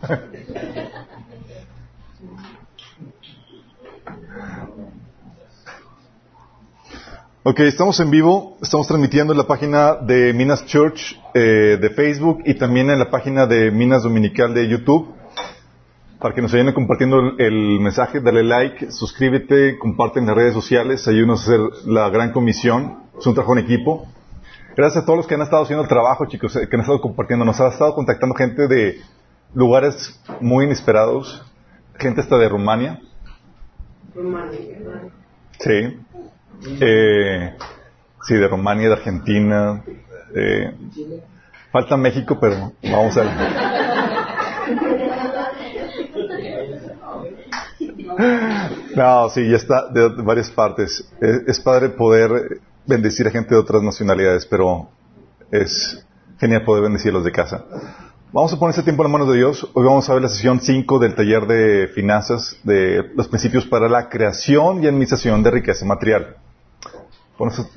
Ok, estamos en vivo, estamos transmitiendo en la página de Minas Church eh, de Facebook y también en la página de Minas Dominical de YouTube. Para que nos vayan compartiendo el, mensaje, dale like, suscríbete, comparte en las redes sociales, ayúdanos a hacer la gran comisión. Es un trabajo en equipo. Gracias a todos los que han estado haciendo el trabajo, chicos, eh, que han estado compartiendo. Nos ha estado contactando gente de lugares muy inesperados, gente hasta de Rumania. Rumania. Sí. Eh, sí, de Rumania, de Argentina. Eh, falta México, pero vamos a. No, sí, ya está de varias partes. Es, es, padre poder bendecir a gente de otras nacionalidades, pero es genial poder bendecir a los de casa. Vamos a poner este tiempo en manos de Dios. Hoy vamos a ver la sesión 5 del taller de finanzas, de los principios para la creación y administración de riqueza material.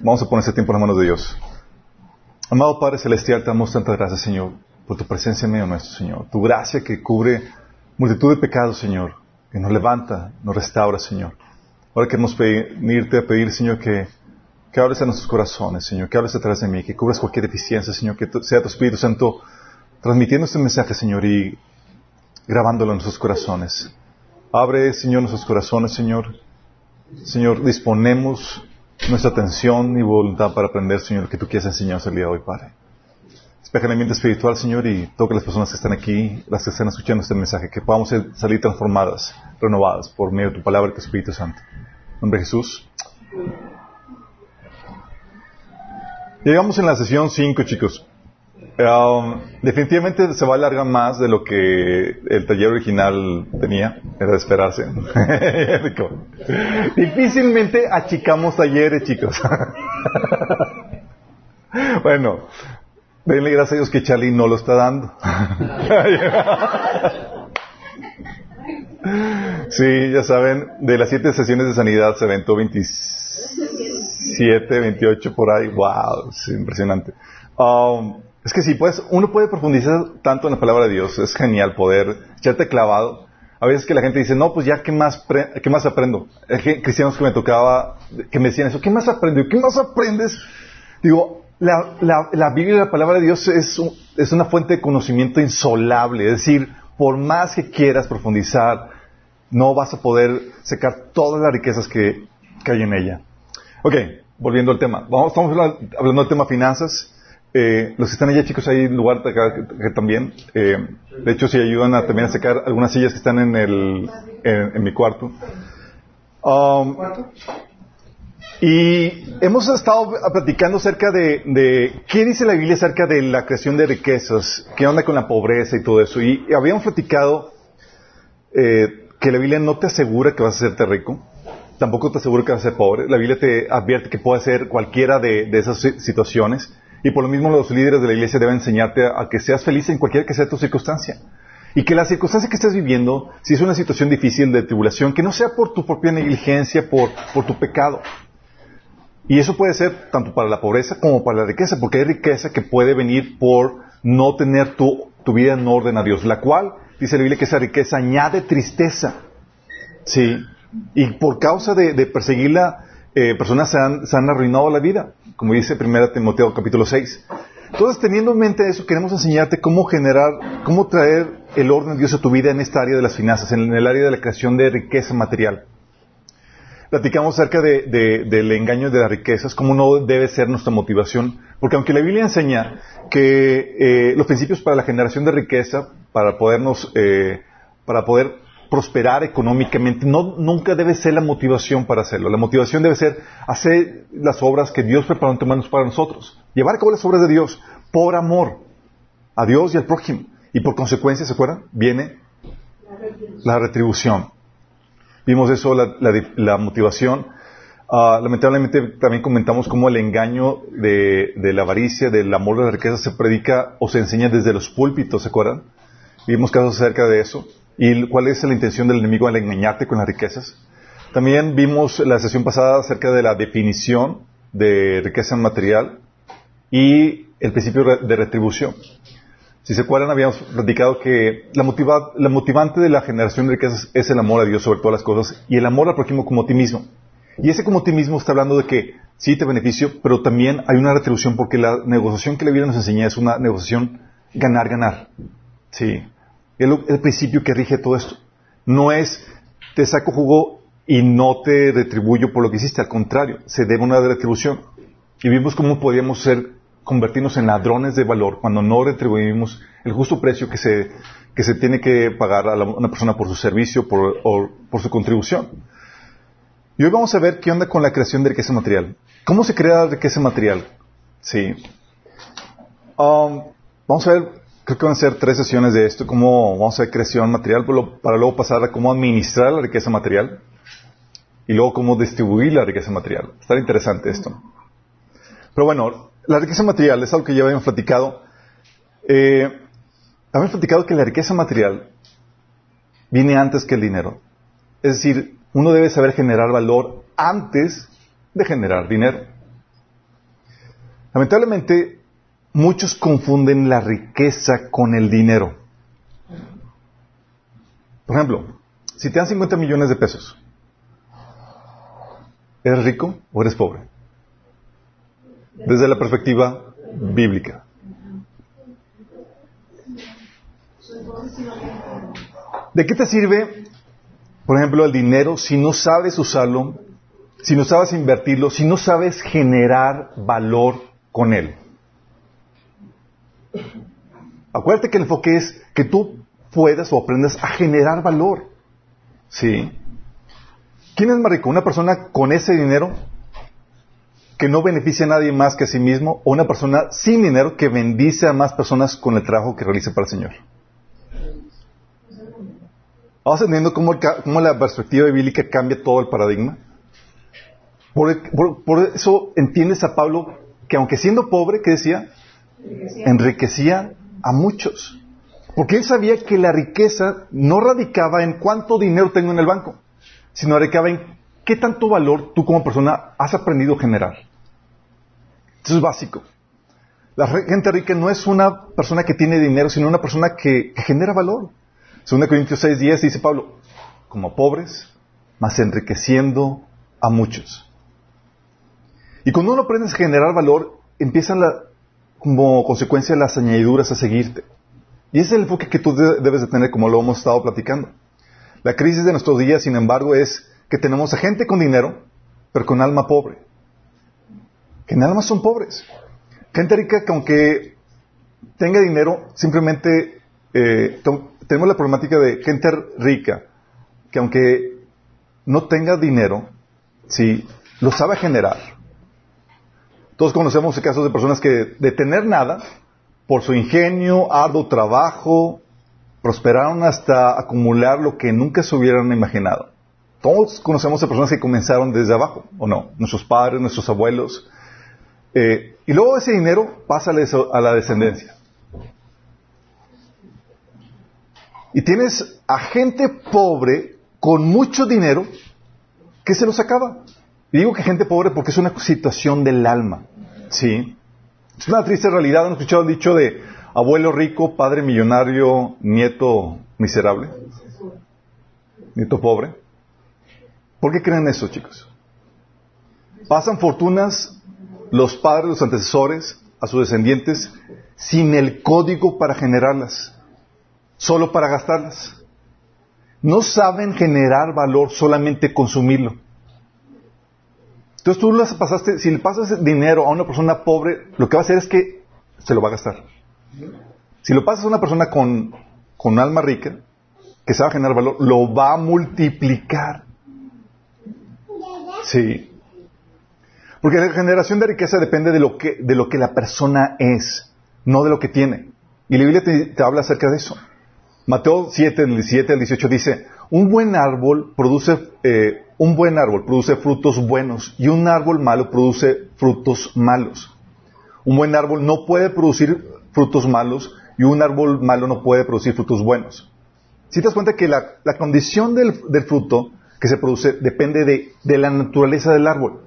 Vamos a poner este tiempo en manos de Dios. Amado Padre Celestial, te damos tantas gracias, Señor, por tu presencia en medio nuestro, Señor. Tu gracia que cubre multitud de pecados, Señor, que nos levanta, nos restaura, Señor. Ahora queremos venirte a pedir, Señor, que, que hables a nuestros corazones, Señor, que hables a través de mí, que cubras cualquier deficiencia, Señor, que sea tu Espíritu Santo transmitiendo este mensaje, Señor, y grabándolo en nuestros corazones. Abre, Señor, nuestros corazones, Señor. Señor, disponemos nuestra atención y voluntad para aprender, Señor, lo que tú quieres enseñarnos el día de hoy, Padre. Despeja el ambiente espiritual, Señor, y toque las personas que están aquí, las que están escuchando este mensaje, que podamos salir transformadas, renovadas por medio de tu palabra y tu Espíritu Santo. Nombre Jesús. Llegamos en la sesión 5, chicos. Um, definitivamente se va a alargar más de lo que el taller original tenía, era de esperarse. Difícilmente achicamos talleres, chicos. bueno, denle gracias a Dios que Charlie no lo está dando. sí, ya saben, de las siete sesiones de sanidad se aventó 27, 28 por ahí. Wow, es impresionante. Um, es que sí, pues, uno puede profundizar tanto en la palabra de Dios, es genial poder echarte clavado. A veces que la gente dice, no, pues ya, ¿qué más, qué más aprendo? Es que cristianos que me tocaba, que me decían eso, ¿qué más aprendo? ¿Qué más aprendes? Digo, la, la, la Biblia y la palabra de Dios es, es una fuente de conocimiento insolable. Es decir, por más que quieras profundizar, no vas a poder secar todas las riquezas que, que hay en ella. Ok, volviendo al tema. Vamos, estamos hablando del tema finanzas. Eh, los que están allá, chicos, hay lugar acá que también. Eh, de hecho, si ayudan a, también a sacar algunas sillas que están en, el, en, mi cuarto. Um, y hemos estado platicando acerca de, qué dice la Biblia acerca de la creación de riquezas, qué onda con la pobreza y todo eso. Y, y habíamos platicado eh, que la Biblia no te asegura que vas a hacerte rico, tampoco te asegura que vas a ser pobre. La Biblia te advierte que puede ser cualquiera de, de esas situaciones. Y por lo mismo los líderes de la iglesia deben enseñarte a, que seas feliz en cualquier que sea tu circunstancia. Y que la circunstancia que estés viviendo, si es una situación difícil de tribulación, que no sea por tu propia negligencia, por, por tu pecado. Y eso puede ser tanto para la pobreza como para la riqueza, porque hay riqueza que puede venir por no tener tu, tu vida en orden a Dios, la cual, dice la Biblia, que esa riqueza añade tristeza. Sí. Y por causa de, de perseguirla, eh, personas se han, se han arruinado la vida como dice 1 Timoteo capítulo 6. Entonces, teniendo en mente eso, queremos enseñarte cómo generar, cómo traer el orden de Dios a tu vida en esta área de las finanzas, en el área de la creación de riqueza material. Platicamos acerca de, de, del engaño de las riquezas, cómo no debe ser nuestra motivación, porque aunque la Biblia enseña que eh, los principios para la generación de riqueza, para podernos, eh, para poder prosperar económicamente, no, nunca debe ser la motivación para hacerlo. La motivación debe ser hacer las obras que Dios preparó en manos para nosotros. Llevar a cabo las obras de Dios por amor a Dios y al prójimo. Y por consecuencia, ¿se acuerdan? Viene la retribución. Vimos eso, la, la, la motivación. Uh, lamentablemente también comentamos cómo el engaño de, la avaricia, del amor de la riqueza se predica o se enseña desde los púlpitos, ¿se acuerdan? Vimos casos acerca de eso y cuál es la intención del enemigo al engañarte con las riquezas. También vimos la sesión pasada acerca de la definición de riqueza material y el principio de retribución. Si se acuerdan, habíamos platicado que la, la motivante de la generación de riquezas es el amor a Dios sobre todas las cosas y el amor al prójimo como a ti mismo. Y ese como a ti mismo está hablando de que sí te beneficio, pero también hay una retribución porque la negociación que la Biblia nos enseña es una negociación ganar-ganar. Sí. Es el principio que rige todo esto. No es te saco jugo y no te retribuyo por lo que hiciste, al contrario, se debe una retribución. Y vimos cómo podíamos ser convertirnos en ladrones de valor cuando no retribuimos el justo precio que se, que se tiene que pagar a una persona por su servicio por, o por su contribución. Y hoy vamos a ver qué onda con la creación de riqueza material. ¿Cómo se crea la riqueza material? Sí. Um, vamos a ver, creo que van a ser tres sesiones de esto, cómo vamos a ver creación material, para luego pasar a cómo administrar la riqueza material y luego cómo distribuir la riqueza material. Está interesante esto. Pero bueno, la riqueza material es algo que ya habíamos platicado. Eh, habíamos platicado que la riqueza material viene antes que el dinero. Es decir, uno debe saber generar valor antes de generar dinero. Lamentablemente, muchos confunden la riqueza con el dinero. Por ejemplo, si te dan 50 millones de pesos, ¿eres rico o eres pobre? desde la perspectiva bíblica. ¿De qué te sirve, por ejemplo, el dinero si no sabes usarlo, si no sabes invertirlo, si no sabes generar valor con él? Acuérdate que el enfoque es que tú puedas o aprendas a generar valor. ¿Sí? ¿Quién es más rico? ¿Una persona con ese dinero que no beneficia a nadie más que a sí mismo o una persona sin dinero que bendice a más personas con el trabajo que realiza para el Señor. Vamos entendiendo cómo, cómo la perspectiva bíblica cambia todo el paradigma. Por, eso entiendes a Pablo que aunque siendo pobre, ¿qué decía? Enriquecía a muchos. Porque él sabía que la riqueza no radicaba en cuánto dinero tengo en el banco, sino radicaba en qué tanto valor tú como persona has aprendido a generar. Eso es básico. La gente rica no es una persona que tiene dinero, sino una persona que, genera valor. Según Corintios 6.10 dice Pablo, como pobres, mas enriqueciendo a muchos. Y cuando uno aprende a generar valor, empiezan como consecuencia las añadiduras a seguirte. Y ese es el enfoque que tú debes de tener, como lo hemos estado platicando. La crisis de nuestros días, sin embargo, es que tenemos a gente con dinero, pero con alma pobre que nada más son pobres. Gente rica que aunque tenga dinero, simplemente eh, tenemos la problemática de gente rica que aunque no tenga dinero, sí, lo sabe generar. Todos conocemos casos de personas que de tener nada, por su ingenio, arduo trabajo, prosperaron hasta acumular lo que nunca se hubieran imaginado. Todos conocemos a personas que comenzaron desde abajo, ¿o no? Nuestros padres, nuestros abuelos, eh, y luego ese dinero pasa a la descendencia. Y tienes a gente pobre con mucho dinero que se los acaba. Y digo que gente pobre porque es una situación del alma. ¿Sí? Es una triste realidad. ¿Han escuchado el dicho de abuelo rico, padre millonario, nieto miserable? Nieto pobre. ¿Por qué creen eso, chicos? Pasan fortunas los padres, los antecesores, a sus descendientes, sin el código para generarlas, solo para gastarlas. No saben generar valor, solamente consumirlo. Entonces tú las pasaste, si le pasas dinero a una persona pobre, lo que va a hacer es que se lo va a gastar. Si lo pasas a una persona con, con alma rica, que sabe generar valor, lo va a multiplicar. Sí. Porque la generación de riqueza depende de lo que, de lo que la persona es, no de lo que tiene. Y la Biblia te, habla acerca de eso. Mateo 7, del 17 al 18 dice, un buen árbol produce, eh, un buen árbol produce frutos buenos y un árbol malo produce frutos malos. Un buen árbol no puede producir frutos malos y un árbol malo no puede producir frutos buenos. Si te das cuenta que la, condición del, fruto que se produce depende de la naturaleza del árbol.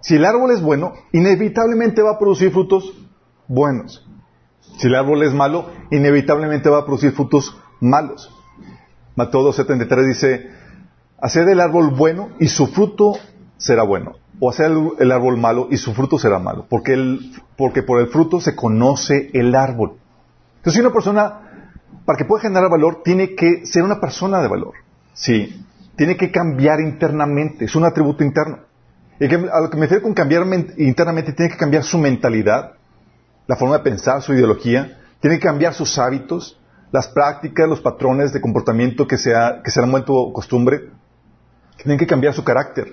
Si el árbol es bueno, inevitablemente va a producir frutos buenos. Si el árbol es malo, inevitablemente va a producir frutos malos. Mateo 2.73 dice, haced el árbol bueno y su fruto será bueno. O hacer el árbol malo y su fruto será malo. Porque, porque por el fruto se conoce el árbol. Entonces, si una persona, para que pueda generar valor, tiene que ser una persona de valor. Sí. Tiene que cambiar internamente. Es un atributo interno. Y a lo que me refiero con cambiar internamente, tiene que cambiar su mentalidad, la forma de pensar, su ideología, tiene que cambiar sus hábitos, las prácticas, los patrones de comportamiento que se, que se han vuelto costumbre, tienen que cambiar su carácter,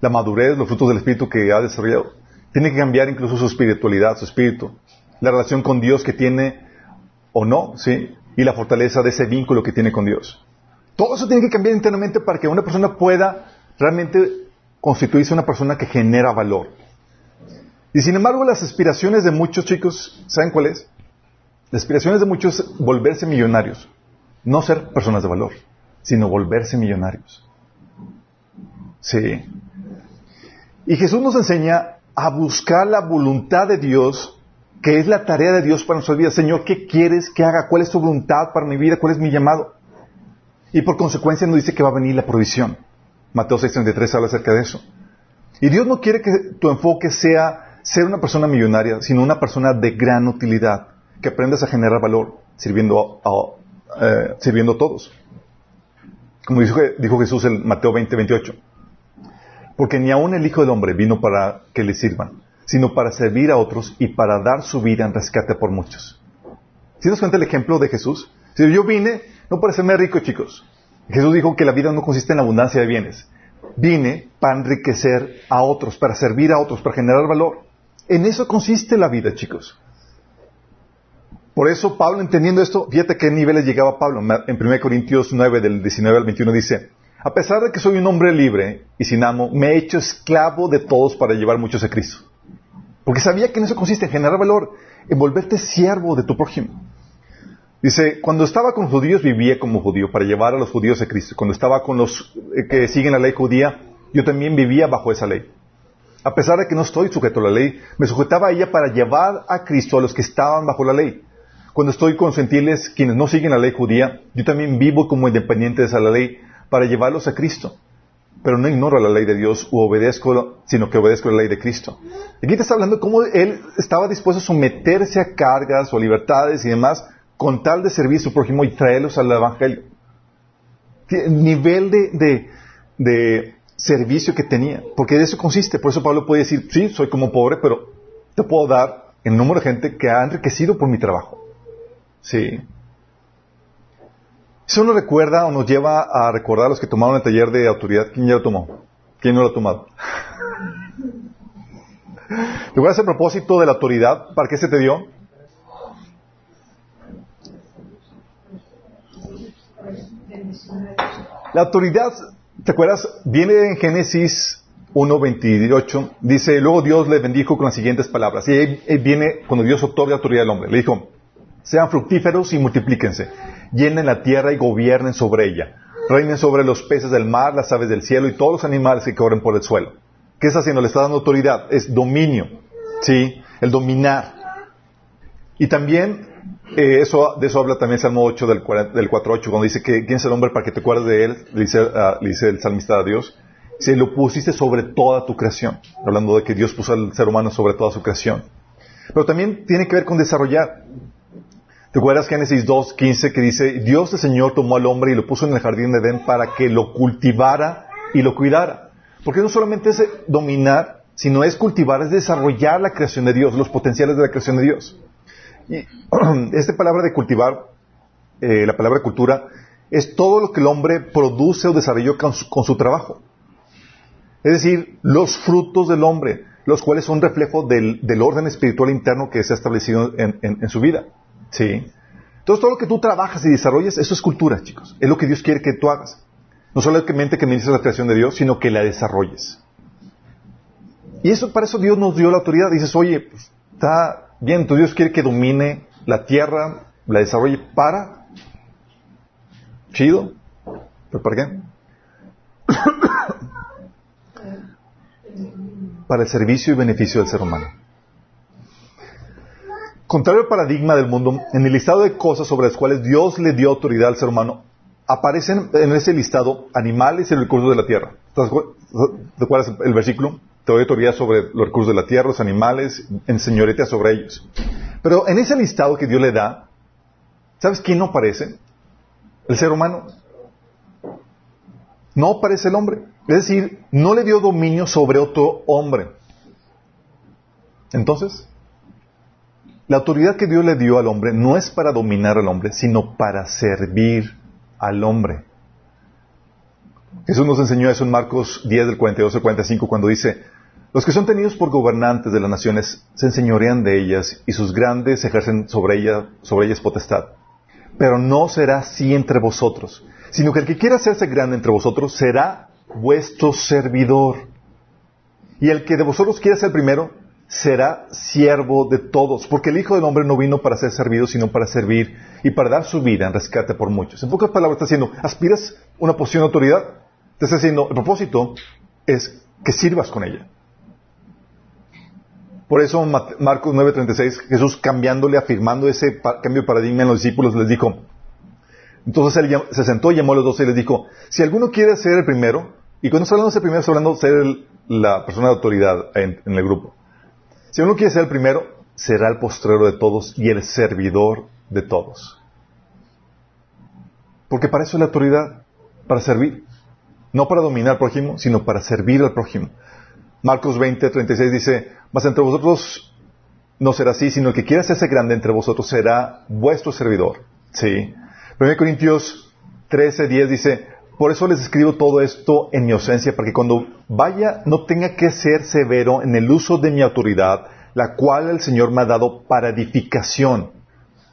la madurez, los frutos del espíritu que ha desarrollado. Tiene que cambiar incluso su espiritualidad, su espíritu, la relación con Dios que tiene o no, ¿sí? Y la fortaleza de ese vínculo que tiene con Dios. Todo eso tiene que cambiar internamente para que una persona pueda realmente constituirse una persona que genera valor. Y sin embargo, las aspiraciones de muchos chicos, ¿saben cuál es? Las aspiraciones de muchos es volverse millonarios. No ser personas de valor, sino volverse millonarios. Sí. Y Jesús nos enseña a buscar la voluntad de Dios, que es la tarea de Dios para nuestras vidas. Señor, ¿qué quieres que haga? ¿Cuál es tu voluntad para mi vida? ¿Cuál es mi llamado? Y por consecuencia nos dice que va a venir la provisión. Mateo 6:33 habla acerca de eso. Y Dios no quiere que tu enfoque sea ser una persona millonaria, sino una persona de gran utilidad, que aprendas a generar valor sirviendo a, eh, sirviendo a todos. Como dijo, dijo Jesús en Mateo 20:28. Porque ni aun el Hijo del Hombre vino para que le sirvan, sino para servir a otros y para dar su vida en rescate por muchos. ¿Si nos cuenta el ejemplo de Jesús? Si yo vine, no para serme rico, chicos, Jesús dijo que la vida no consiste en abundancia de bienes. Vine para enriquecer a otros, para servir a otros, para generar valor. En eso consiste la vida, chicos. Por eso Pablo, entendiendo esto, fíjate qué niveles llegaba Pablo. En 1 Corintios 9, del 19 al 21 dice, a pesar de que soy un hombre libre y sin amo, me he hecho esclavo de todos para llevar muchos a Cristo. Porque sabía que en eso consiste, en generar valor, en volverte siervo de tu prójimo. Dice, cuando estaba con judíos vivía como judío para llevar a los judíos a Cristo. Cuando estaba con los eh, que siguen la ley judía, yo también vivía bajo esa ley. A pesar de que no estoy sujeto a la ley, me sujetaba a ella para llevar a Cristo a los que estaban bajo la ley. Cuando estoy con gentiles, quienes no siguen la ley judía, yo también vivo como independiente de esa ley para llevarlos a Cristo. Pero no ignoro la ley de Dios u obedezco, sino que obedezco la ley de Cristo. Aquí te está hablando de cómo él estaba dispuesto a someterse a cargas o libertades y demás con tal de servir a su prójimo y traerlos al Evangelio. Nivel de, de, servicio que tenía, porque de eso consiste. Por eso Pablo puede decir, sí, soy como pobre, pero te puedo dar el número de gente que ha enriquecido por mi trabajo. Sí. Eso nos recuerda o nos lleva a recordar a los que tomaron el taller de autoridad. ¿Quién ya lo tomó? ¿Quién no lo ha tomado? ¿Te acuerdas el propósito de la autoridad? ¿Para qué se te dio? La autoridad, ¿te acuerdas? Viene en Génesis 1.28, dice, luego Dios le bendijo con las siguientes palabras. Y ahí viene cuando Dios otorga autoridad al hombre. Le dijo, sean fructíferos y multiplíquense, llenen la tierra y gobiernen sobre ella. Reinen sobre los peces del mar, las aves del cielo y todos los animales que corren por el suelo. ¿Qué está haciendo? Le está dando autoridad. Es dominio. ¿Sí? El dominar. Y también eh, eso, de eso habla también el Salmo 8 del, del 4.8, cuando dice que quién es el hombre para que te acuerdes de él, le dice, dice el salmista a Dios, si lo pusiste sobre toda tu creación, hablando de que Dios puso al ser humano sobre toda su creación. Pero también tiene que ver con desarrollar. ¿Te acuerdas Génesis 2.15 que dice, Dios el Señor tomó al hombre y lo puso en el jardín de Edén para que lo cultivara y lo cuidara? Porque no solamente es dominar, sino es cultivar, es desarrollar la creación de Dios, los potenciales de la creación de Dios. Y esta palabra de cultivar, eh, la palabra cultura, es todo lo que el hombre produce o desarrolló con su, trabajo. Es decir, los frutos del hombre, los cuales son reflejo del, orden espiritual interno que se ha establecido en, su vida. ¿Sí? Entonces, todo lo que tú trabajas y desarrollas, eso es cultura, chicos. Es lo que Dios quiere que tú hagas. No solamente que dices la creación de Dios, sino que la desarrolles. Y eso, para eso Dios nos dio la autoridad. Dices, oye, pues, está Bien, tu Dios quiere que domine la tierra, la desarrolle para. Chido. ¿Pero para qué? para el servicio y beneficio del ser humano. Contrario al paradigma del mundo, en el listado de cosas sobre las cuales Dios le dio autoridad al ser humano, aparecen en ese listado animales y recursos de la tierra. ¿Te acuerdas el versículo? Te doy autoridad sobre los recursos de la tierra, los animales, en señorita sobre ellos. Pero en ese listado que Dios le da, ¿sabes quién no aparece? El ser humano. No aparece el hombre. Es decir, no le dio dominio sobre otro hombre. Entonces, la autoridad que Dios le dio al hombre no es para dominar al hombre, sino para servir al hombre. Jesús nos enseñó eso en Marcos 10 del 42 al 45 cuando dice, los que son tenidos por gobernantes de las naciones se enseñorean de ellas y sus grandes ejercen sobre, ella, sobre ellas potestad. Pero no será así entre vosotros, sino que el que quiera hacerse grande entre vosotros será vuestro servidor. Y el que de vosotros quiera ser primero será siervo de todos, porque el Hijo del Hombre no vino para ser servido, sino para servir y para dar su vida en rescate por muchos. En pocas palabras está diciendo, ¿aspiras una posición de autoridad? Te está diciendo, el propósito es que sirvas con ella. Por eso Marcos 9:36, Jesús cambiándole, afirmando ese cambio de paradigma en los discípulos, les dijo, entonces él se sentó y llamó a los dos y les dijo, si alguno quiere ser el primero, y cuando está hablando de ser primero, está hablando de ser la persona de autoridad en, el grupo. Si uno quiere ser el primero, será el postrero de todos y el servidor de todos. Porque para eso es la autoridad, para servir. No para dominar al prójimo, sino para servir al prójimo. Marcos 20, 36 dice, mas entre vosotros no será así, sino el que quiera hacerse grande entre vosotros será vuestro servidor. Sí. 1 Corintios 13, 10 dice, por eso les escribo todo esto en mi ausencia, para que cuando vaya no tenga que ser severo en el uso de mi autoridad, la cual el Señor me ha dado para edificación,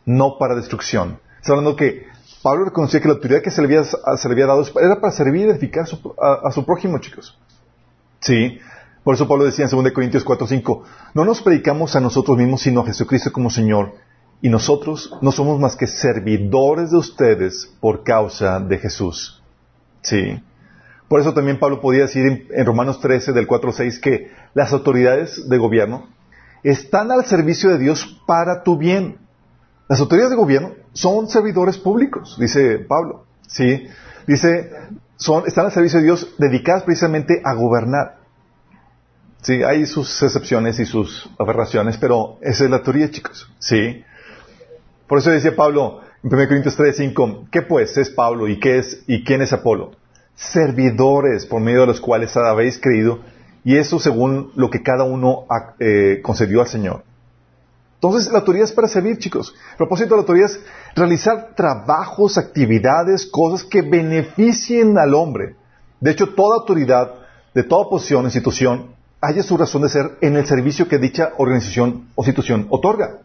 no para destrucción. Está hablando que Pablo reconocía que la autoridad que se le había, dado era para servir y edificar a su, a su prójimo, chicos. Sí. Por eso Pablo decía en 2 Corintios 4, 5, no nos predicamos a nosotros mismos, sino a Jesucristo como Señor, y nosotros no somos más que servidores de ustedes por causa de Jesús. Sí. Por eso también Pablo podía decir en, Romanos 13, del 4 al 6, que las autoridades de gobierno están al servicio de Dios para tu bien. Las autoridades de gobierno son servidores públicos, dice Pablo. Sí. Dice, son, están al servicio de Dios dedicadas precisamente a gobernar. Sí, hay sus excepciones y sus aberraciones, pero esa es la teoría, chicos. Sí. Por eso decía Pablo 1 Corintios 3, 5, ¿qué pues es Pablo y qué es y quién es Apolo? Servidores por medio de los cuales habéis creído y eso según lo que cada uno eh, concedió al Señor. Entonces, la autoridad es para servir, chicos. El propósito de la autoridad es realizar trabajos, actividades, cosas que beneficien al hombre. De hecho, toda autoridad, de toda posición, institución, haya su razón de ser en el servicio que dicha organización o institución otorga.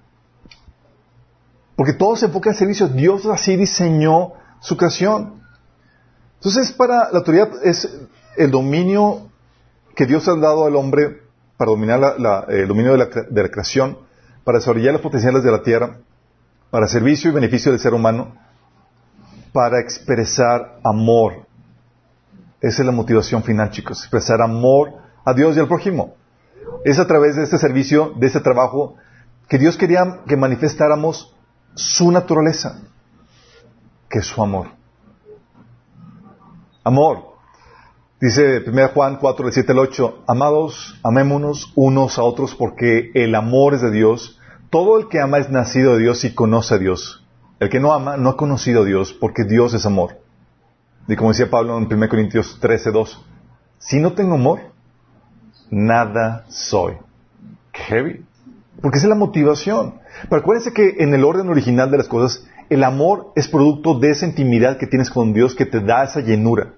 Porque todo se enfoca en servicio. Dios así diseñó su creación. Entonces, para la autoridad es el dominio que Dios ha dado al hombre para dominar el dominio de la, de la creación, para desarrollar las potenciales de la tierra, para servicio y beneficio del ser humano, para expresar amor. Esa es la motivación final, chicos. Expresar amor a Dios y al prójimo. Es a través de este servicio, de este trabajo, que Dios quería que manifestáramos su naturaleza, que es su amor. Amor. Dice 1 Juan 4, del 7 al 8, amados, amémonos unos a otros porque el amor es de Dios. Todo el que ama es nacido de Dios y conoce a Dios. El que no ama no ha conocido a Dios porque Dios es amor. Y como decía Pablo en 1 Corintios 13, 2, si no tengo amor, nada soy. Qué heavy. Porque esa es la motivación. Pero acuérdense que en el orden original de las cosas, el amor es producto de esa intimidad que tienes con Dios que te da esa llenura.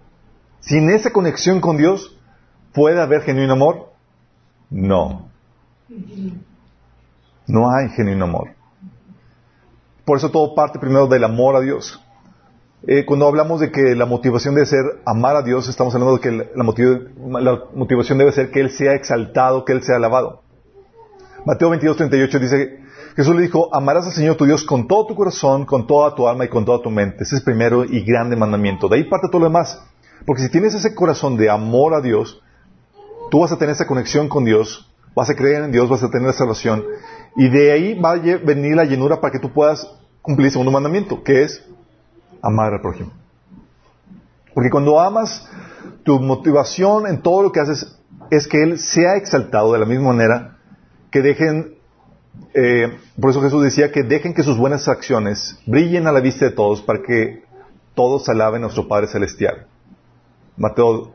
Sin esa conexión con Dios, ¿puede haber genuino amor? No. No hay genuino amor. Por eso todo parte primero del amor a Dios. Eh, cuando hablamos de que la motivación debe ser amar a Dios, estamos hablando de que la, motivación debe ser que Él sea exaltado, que Él sea alabado. Mateo 22, 38 dice, Jesús le dijo, amarás al Señor tu Dios con todo tu corazón, con toda tu alma y con toda tu mente. Ese es el primero y grande mandamiento. De ahí parte todo lo demás. Porque si tienes ese corazón de amor a Dios, tú vas a tener esa conexión con Dios, vas a creer en Dios, vas a tener esa salvación Y de ahí va a venir la llenura para que tú puedas cumplir el segundo mandamiento, que es amar al prójimo. Porque cuando amas, tu motivación en todo lo que haces es que Él sea exaltado de la misma manera que dejen, eh, por eso Jesús decía que dejen que sus buenas acciones brillen a la vista de todos para que todos alaben a nuestro Padre Celestial. Mateo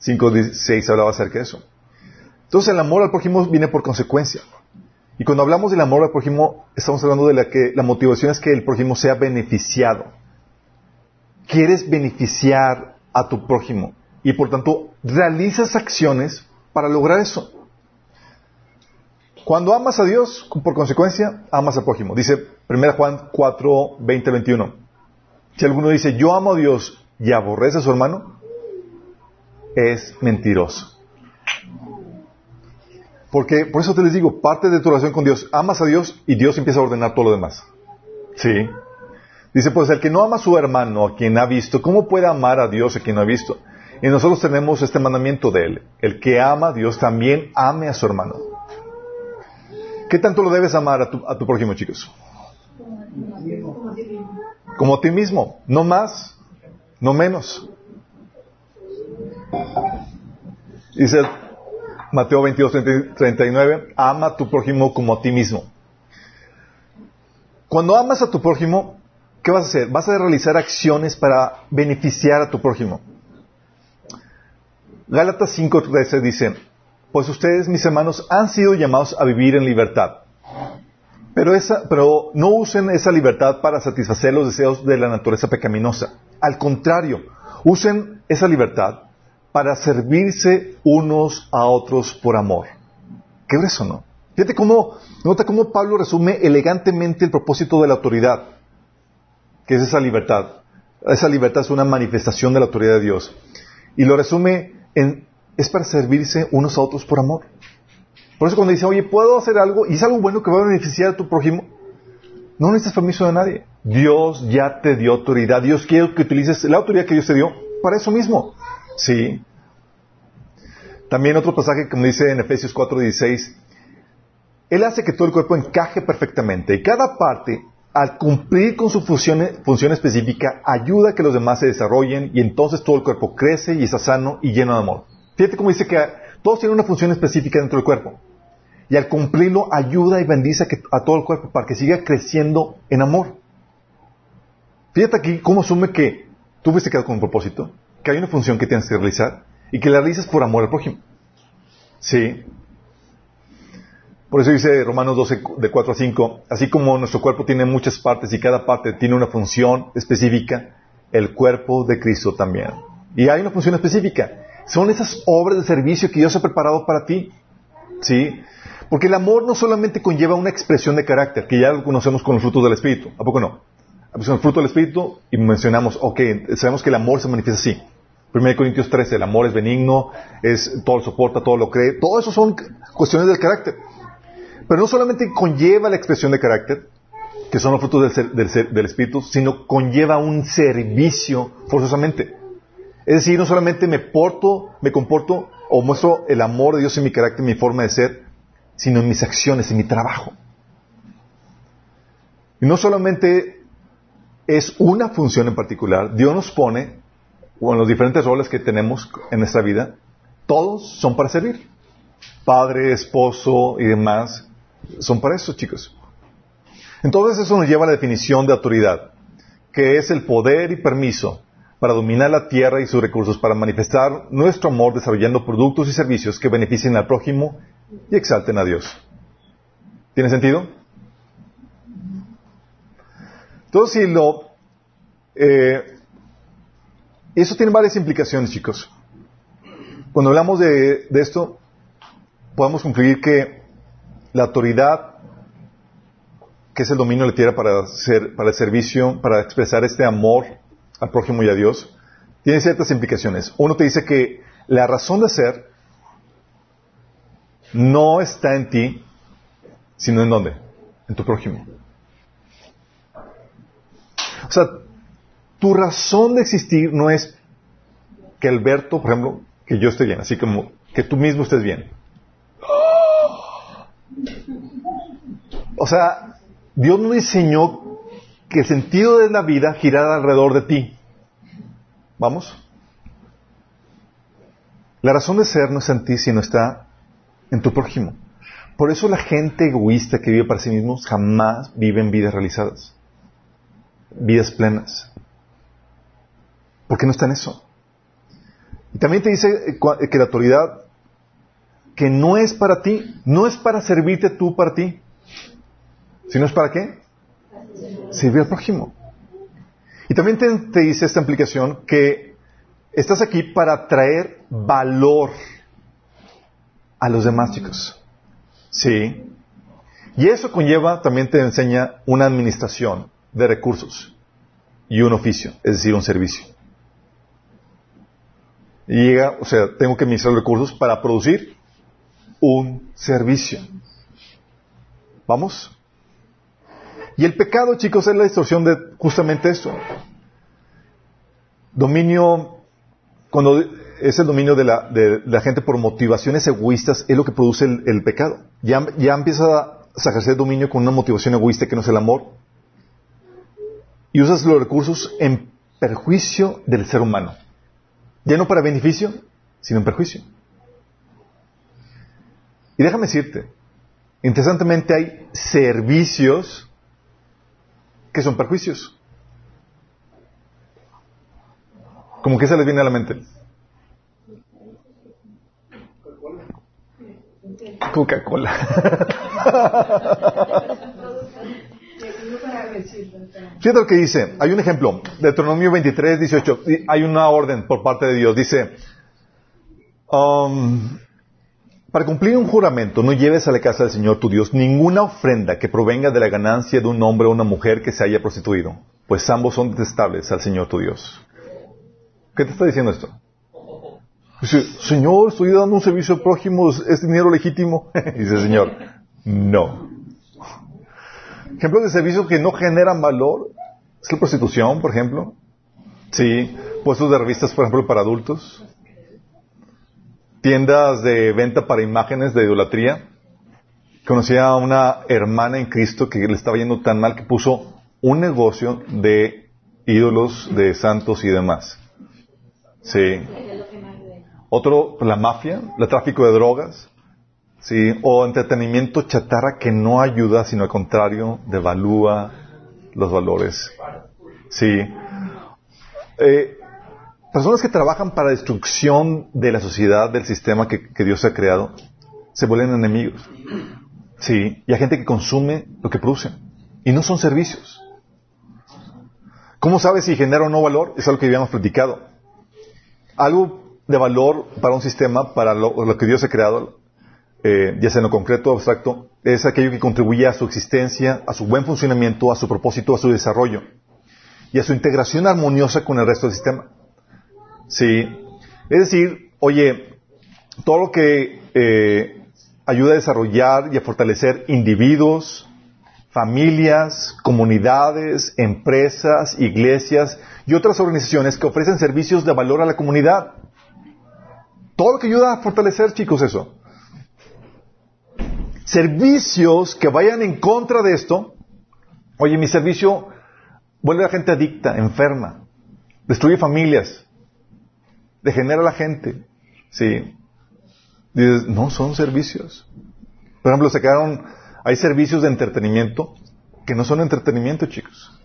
5.16 hablaba acerca de eso. Entonces el amor al prójimo viene por consecuencia. Y cuando hablamos del amor al prójimo, estamos hablando de la que la motivación es que el prójimo sea beneficiado. Quieres beneficiar a tu prójimo y por tanto realizas acciones para lograr eso. Cuando amas a Dios, por consecuencia, amas al prójimo. Dice 1 Juan 4, 20, 21. Si alguno dice, yo amo a Dios y aborrece a su hermano, es mentiroso. Porque, por eso te les digo, parte de tu relación con Dios, amas a Dios y Dios empieza a ordenar todo lo demás. Sí. Dice, pues el que no ama a su hermano, a quien ha visto, ¿cómo puede amar a Dios a quien no ha visto? Y nosotros tenemos este mandamiento de él. El que ama a Dios también ame a su hermano. ¿Qué tanto lo debes amar a tu, prójimo, chicos? Como a ti mismo. No más, no menos. Dice Mateo 22, 39, ama a tu prójimo como a ti mismo. Cuando amas a tu prójimo, ¿qué vas a hacer? Vas a realizar acciones para beneficiar a tu prójimo. Gálatas 5:13 dice, pues ustedes, mis hermanos, han sido llamados a vivir en libertad. Pero, no usen esa libertad para satisfacer los deseos de la naturaleza pecaminosa. Al contrario, usen esa libertad para servirse unos a otros por amor. ¿Qué eso, no? Fíjate cómo, nota cómo Pablo resume elegantemente el propósito de la autoridad, que es esa libertad. Esa libertad es una manifestación de la autoridad de Dios. Y lo resume en, es para servirse unos a otros por amor. Por eso cuando dice, oye, ¿puedo hacer algo? Y es algo bueno que va a beneficiar a tu prójimo, no necesitas permiso de nadie. Dios ya te dio autoridad. Dios quiere que utilices la autoridad que Dios te dio para eso mismo. Sí. También otro pasaje, como dice en Efesios 4:16, Él hace que todo el cuerpo encaje perfectamente y cada parte, al cumplir con su función, función específica, ayuda a que los demás se desarrollen y entonces todo el cuerpo crece y está sano y lleno de amor. Fíjate cómo dice que todos tienen una función específica dentro del cuerpo. Y al cumplirlo, ayuda y bendice a todo el cuerpo para que siga creciendo en amor. Fíjate aquí cómo asume que tú fuiste quedado con un propósito, que hay una función que tienes que realizar y que la realizas por amor al prójimo. Sí. Por eso dice Romanos 12, de 4 a 5, así como nuestro cuerpo tiene muchas partes y cada parte tiene una función específica, el cuerpo de Cristo también. Y hay una función específica. Son esas obras de servicio que Dios ha preparado para ti. ¿Sí? Porque el amor no solamente conlleva una expresión de carácter, que ya lo conocemos con los frutos del Espíritu. ¿A poco no? El fruto del Espíritu y mencionamos, ok, sabemos que el amor se manifiesta así. 1 Corintios 13, el amor es benigno, es, todo lo soporta, todo lo cree. Todo eso son cuestiones del carácter. Pero no solamente conlleva la expresión de carácter, que son los frutos del, del, Espíritu, sino conlleva un servicio forzosamente. Es decir, no solamente me porto, me comporto o muestro el amor de Dios en mi carácter, en mi forma de ser, sino en mis acciones, en mi trabajo. Y no solamente es una función en particular, Dios nos pone o en los diferentes roles que tenemos en nuestra vida, todos son para servir. Padre, esposo y demás son para eso, chicos. Entonces eso nos lleva a la definición de autoridad, que es el poder y permiso para dominar la tierra y sus recursos, para manifestar nuestro amor desarrollando productos y servicios que beneficien al prójimo y exalten a Dios. ¿Tiene sentido? Entonces, si lo eh, eso tiene varias implicaciones, chicos. Cuando hablamos de, esto, podemos concluir que la autoridad, que es el dominio de la tierra para, para el servicio, para expresar este amor al prójimo y a Dios, tiene ciertas implicaciones. Uno te dice que la razón de ser no está en ti, sino en dónde? En tu prójimo. O sea, tu razón de existir no es que Alberto, por ejemplo, que yo esté bien, así como que tú mismo estés bien. O sea, Dios no diseñó que el sentido de la vida girara alrededor de ti. ¿Vamos? La razón de ser no está en ti, sino está en tu prójimo. Por eso la gente egoísta que vive para sí mismos jamás vive en vidas realizadas, vidas plenas. ¿Por qué no está en eso? Y también te dice que la autoridad que no es para ti, no es para servirte tú para ti, sino es para qué? Servir al prójimo. Y también te, dice esta implicación que estás aquí para traer valor a los demás chicos. Sí. Y eso conlleva, también te enseña una administración de recursos y un oficio, es decir, un servicio. Y llega, o sea, tengo que administrar recursos para producir un servicio. ¿Vamos? Y el pecado, chicos, es la distorsión de justamente eso. Dominio, cuando es el dominio de la, gente por motivaciones egoístas, es lo que produce el, pecado. Ya, ya empieza a ejercer dominio con una motivación egoísta que no es el amor. Y usas los recursos en perjuicio del ser humano. Ya no para beneficio, sino en perjuicio. Y déjame decirte, interesantemente hay servicios que son perjuicios. ¿Cómo que se les viene a la mente? Coca-Cola. Fíjate lo que dice. Hay un ejemplo. Deuteronomio 23, 18. Hay una orden por parte de Dios. Dice, um, para cumplir un juramento, no lleves a la casa del Señor tu Dios ninguna ofrenda que provenga de la ganancia de un hombre o una mujer que se haya prostituido, pues ambos son detestables al Señor tu Dios. ¿Qué te está diciendo esto? Dice, Señor, estoy dando un servicio al prójimo, ¿es dinero legítimo? Dice, Señor, no. Ejemplos de servicios que no generan valor, es la prostitución, por ejemplo. Sí, puestos de revistas, por ejemplo, para adultos tiendas de venta para imágenes de idolatría. Conocí a una hermana en Cristo que le estaba yendo tan mal que puso un negocio de ídolos, de santos y demás. Sí. Otro, la mafia, el tráfico de drogas. Sí. O entretenimiento chatarra que no ayuda, sino al contrario, devalúa los valores. Sí. Eh, personas que trabajan para destrucción de la sociedad, del sistema que, Dios ha creado, se vuelven enemigos. Sí, y hay gente que consume lo que producen. Y no son servicios. ¿Cómo sabes si genera o no valor? Es algo que habíamos platicado. Algo de valor para un sistema, para lo, que Dios ha creado, eh, ya sea en lo concreto o abstracto, es aquello que contribuye a su existencia, a su buen funcionamiento, a su propósito, a su desarrollo y a su integración armoniosa con el resto del sistema. Sí. Es decir, oye, todo lo que eh, ayuda a desarrollar y a fortalecer individuos, familias, comunidades, empresas, iglesias y otras organizaciones que ofrecen servicios de valor a la comunidad. Todo lo que ayuda a fortalecer, chicos, eso. Servicios que vayan en contra de esto. Oye, mi servicio vuelve a la gente adicta, enferma, destruye familias, degenera a la gente. Sí. Dices, no, son servicios. Por ejemplo, se quedaron, hay servicios de entretenimiento que no son entretenimiento, chicos.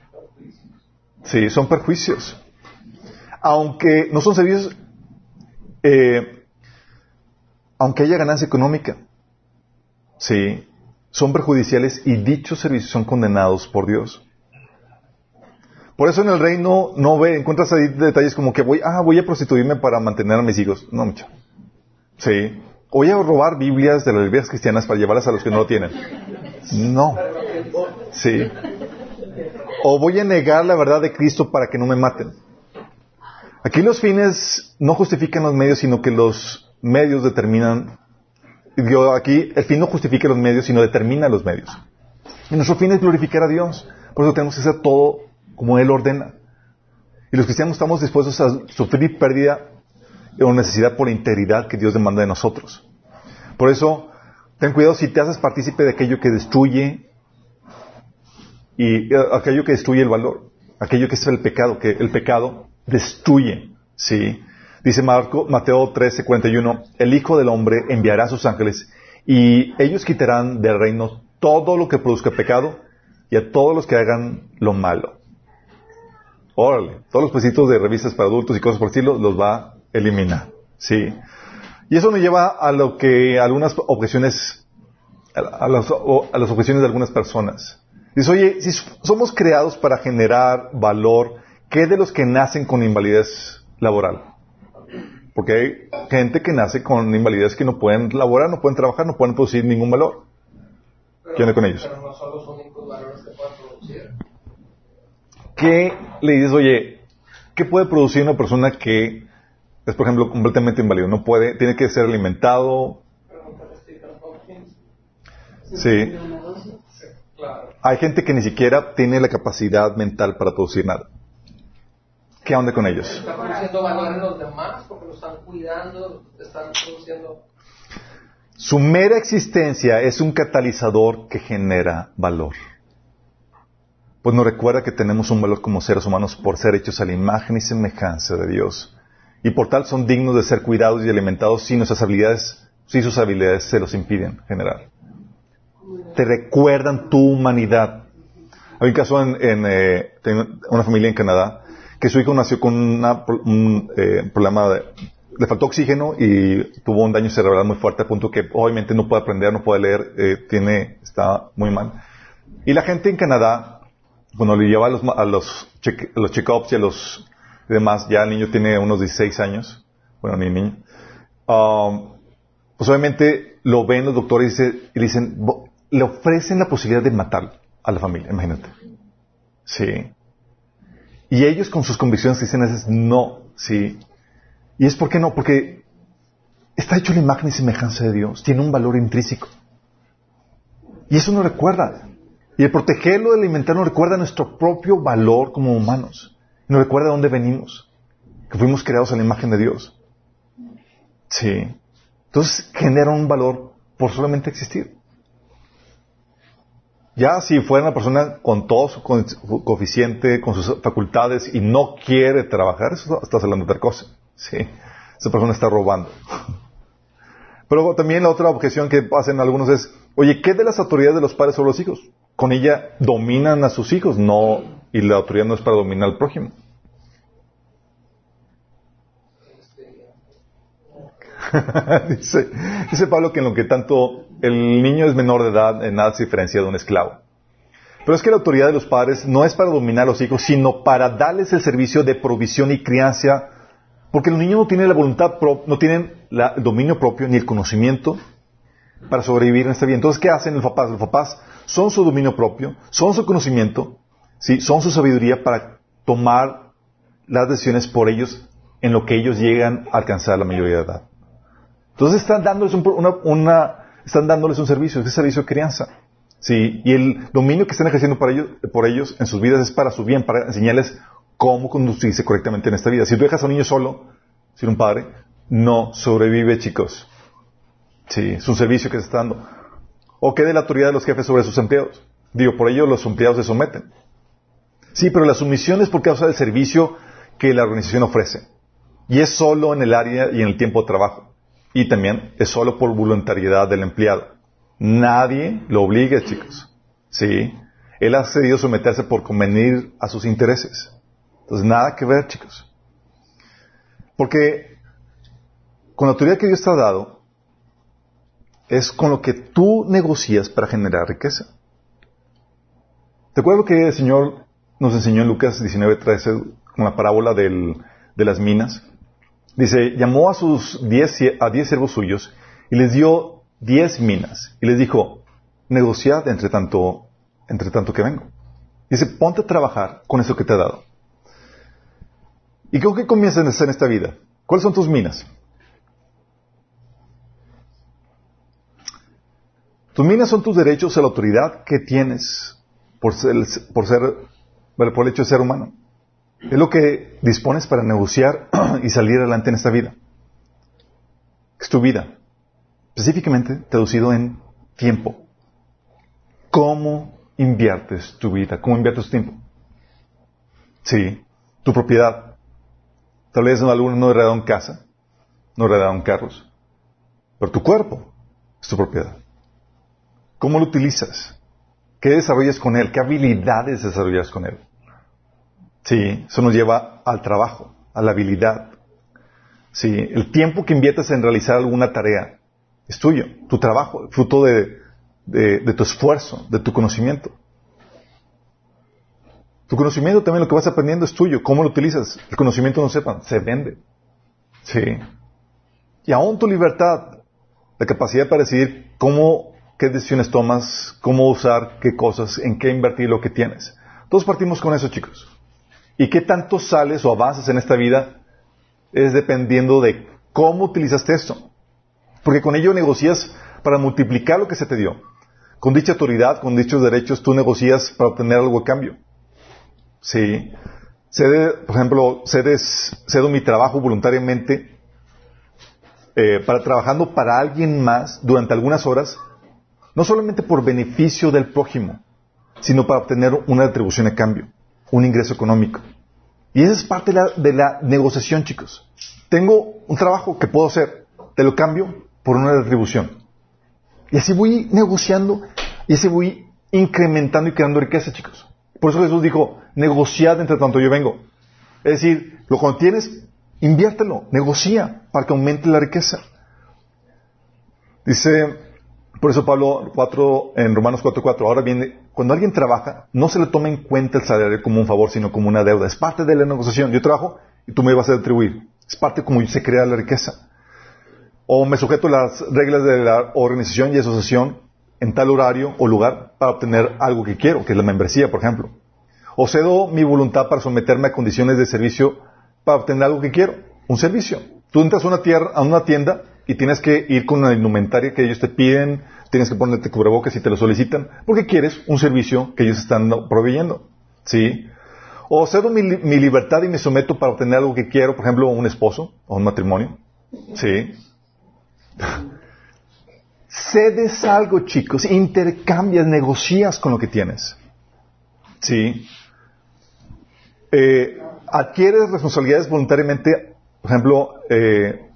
Sí, son perjuicios. Aunque no son servicios, eh, aunque haya ganancia económica. Sí, son perjudiciales y dichos servicios son condenados por Dios. Por eso en el reino no ve, encuentras ahí detalles como que voy, ah, voy a prostituirme para mantener a mis hijos. No, mucho. Sí. Voy a robar Biblias de las Biblias cristianas para llevarlas a los que no lo tienen. No. Sí. O voy a negar la verdad de Cristo para que no me maten. Aquí los fines no justifican los medios, sino que los medios determinan. Yo aquí, el fin no justifica los medios, sino determina los medios. Y nuestro fin es glorificar a Dios. Por eso tenemos que hacer todo como Él ordena. Y los cristianos estamos dispuestos a sufrir pérdida o necesidad por la integridad que Dios demanda de nosotros. Por eso, ten cuidado si te haces partícipe de aquello que destruye y eh, aquello que destruye el valor, aquello que es el pecado, que el pecado destruye, ¿sí? Dice Marco, Mateo 13, 41, el Hijo del Hombre enviará a sus ángeles y ellos quitarán del reino todo lo que produzca pecado y a todos los que hagan lo malo. Órale, todos los pesitos de revistas para adultos y cosas por el estilo los va a eliminar. Sí. Y eso nos lleva a lo que algunas objeciones, a, las, a las objeciones de algunas personas. Dice, oye, si somos creados para generar valor, ¿qué de los que nacen con invalidez laboral? Porque hay gente que nace con invalidez que no pueden laborar, no pueden trabajar, no pueden producir ningún valor. ¿Qué onda con ellos? Pero no son los únicos valores que pueden producir. ¿Qué le dices, oye, qué puede producir una persona que es, por ejemplo, completamente inválido? No puede, tiene que ser alimentado. Sí. Hay gente que ni siquiera tiene la capacidad mental para producir nada. ¿Qué onda con ellos? Está produciendo valor en los demás porque lo están cuidando, están produciendo. Su mera existencia es un catalizador que genera valor. Pues nos recuerda que tenemos un valor como seres humanos por ser hechos a la imagen y semejanza de Dios. Y por tal son dignos de ser cuidados y alimentados si nuestras habilidades, si sus habilidades se los impiden generar. Te recuerdan tu humanidad. Hay un caso en, en, eh, una familia en Canadá que su hijo nació con una- un eh, problema de, le faltó oxígeno y tuvo un daño cerebral muy fuerte a punto que obviamente no puede aprender, no puede leer, eh, tiene, está muy mal. Y la gente en Canadá, cuando le lleva a los, a los, y a los demás, ya el niño tiene unos 16 años, bueno, ni niño, um, pues obviamente lo ven los doctores y, dice- y dicen, "Bo- le ofrecen la posibilidad de matar a la familia, imagínate. Sí. Y ellos con sus convicciones dicen es no, sí. ¿Y es por qué no? Porque está hecho la imagen y semejanza de Dios, tiene un valor intrínseco. Y eso nos recuerda. Y el protegerlo, el alimentarlo, nos recuerda nuestro propio valor como humanos. Nos recuerda de dónde venimos. Que fuimos creados a la imagen de Dios. Sí. Entonces genera un valor por solamente existir. Ya si fuera una persona con todo su co- su coeficiente, con sus facultades y no quiere trabajar, eso estás hablando otra cosa. Sí. Esa persona está robando. Pero también la otra objeción que hacen algunos es, oye, ¿qué de las autoridades de los padres sobre los hijos? Con ella dominan a sus hijos, no, y la autoridad no es para dominar al prójimo. dice, dice Pablo que en lo que tanto el niño es menor de edad, en nada se diferencia de un esclavo. Pero es que la autoridad de los padres no es para dominar a los hijos, sino para darles el servicio de provisión y crianza, porque los niños no tienen la voluntad, pro- no tienen la- el dominio propio ni el conocimiento para sobrevivir en esta vida. Entonces, ¿qué hacen los papás? Los papás son su dominio propio, son su conocimiento, ¿sí? son su sabiduría para tomar las decisiones por ellos en lo que ellos llegan a alcanzar la mayoría de edad. Entonces están dándoles un, una, una- están dándoles un servicio, es servicio de crianza. Sí, y el dominio que están ejerciendo para ellos, por ellos en sus vidas es para su bien, para enseñarles cómo conducirse correctamente en esta vida. Si tú dejas a un niño solo, sin un padre, no sobrevive, chicos. Sí, es un servicio que se está dando. ¿O qué de la autoridad de los jefes sobre sus empleados? Digo, por ello los empleados se someten. Sí, pero la sumisión es por causa del servicio que la organización ofrece. Y es solo en el área y en el tiempo de trabajo. Y también es solo por voluntariedad del empleado. Nadie lo obliga, chicos. Sí. Él ha decidido someterse por convenir a sus intereses. Entonces, nada que ver, chicos. Porque con la autoridad que Dios te ha dado, es con lo que tú negocias para generar riqueza. ¿Te acuerdas que el Señor nos enseñó en Lucas 19:13 con la parábola de las minas? Dice, llamó a sus diez, a diez siervos suyos y les dio diez minas. Y les dijo, negociad entre tanto, entre tanto que vengo. Dice, ponte a trabajar con eso que te he dado. ¿Y con qué comienzas en esta vida? ¿Cuáles son tus minas? Tus minas son tus derechos a la autoridad que tienes por ser, por ser, por el hecho de ser humano. Es lo que dispones para negociar y salir adelante en esta vida. Es tu vida. Específicamente traducido en tiempo. ¿Cómo inviertes tu vida? ¿Cómo inviertes tu tiempo? Sí, tu propiedad. Tal vez algunos no heredaron casa, no heredaron carros, pero tu cuerpo es tu propiedad. ¿Cómo lo utilizas? ¿Qué desarrollas con él? ¿Qué habilidades desarrollas con él? Sí, eso nos lleva al trabajo, a la habilidad. Sí, el tiempo que inviertes en realizar alguna tarea es tuyo, tu trabajo, fruto de, de, tu esfuerzo, de tu conocimiento. Tu conocimiento también lo que vas aprendiendo es tuyo. ¿Cómo lo utilizas? El conocimiento no sepan, se vende. Sí. Y aún tu libertad, la capacidad para decidir cómo, qué decisiones tomas, cómo usar qué cosas, en qué invertir lo que tienes. Todos partimos con eso, chicos. Y qué tanto sales o avanzas en esta vida es dependiendo de cómo utilizaste esto. Porque con ello negocias para multiplicar lo que se te dio. Con dicha autoridad, con dichos derechos, tú negocias para obtener algo a cambio. Sí. Cede, por ejemplo, cedes, cedo mi trabajo voluntariamente eh, para trabajando para alguien más durante algunas horas, no solamente por beneficio del prójimo, sino para obtener una retribución a cambio, un ingreso económico. Y esa es parte de la, negociación, chicos. Tengo un trabajo que puedo hacer, te lo cambio por una retribución. Y así voy negociando y así voy incrementando y creando riqueza, chicos. Por eso Jesús dijo, negociad entre tanto yo vengo. Es decir, lo que tienes, inviértelo, negocia para que aumente la riqueza. Dice, por eso Pablo 4, en Romanos 4.4, ahora viene, cuando alguien trabaja, no se le toma en cuenta el salario como un favor, sino como una deuda. Es parte de la negociación. Yo trabajo y tú me vas a retribuir. Es parte como se crea la riqueza o me sujeto a las reglas de la organización y asociación en tal horario o lugar para obtener algo que quiero, que es la membresía, por ejemplo. O cedo mi voluntad para someterme a condiciones de servicio para obtener algo que quiero, un servicio. Tú entras a una tienda y tienes que ir con la indumentaria que ellos te piden, tienes que ponerte cubrebocas si te lo solicitan, porque quieres un servicio que ellos están proveyendo. ¿Sí? O cedo mi, mi libertad y me someto para obtener algo que quiero, por ejemplo, un esposo o un matrimonio. ¿Sí? Cedes algo, chicos, intercambias, negocias con lo que tienes. ¿Sí? Eh, adquieres responsabilidades voluntariamente, por ejemplo, eh,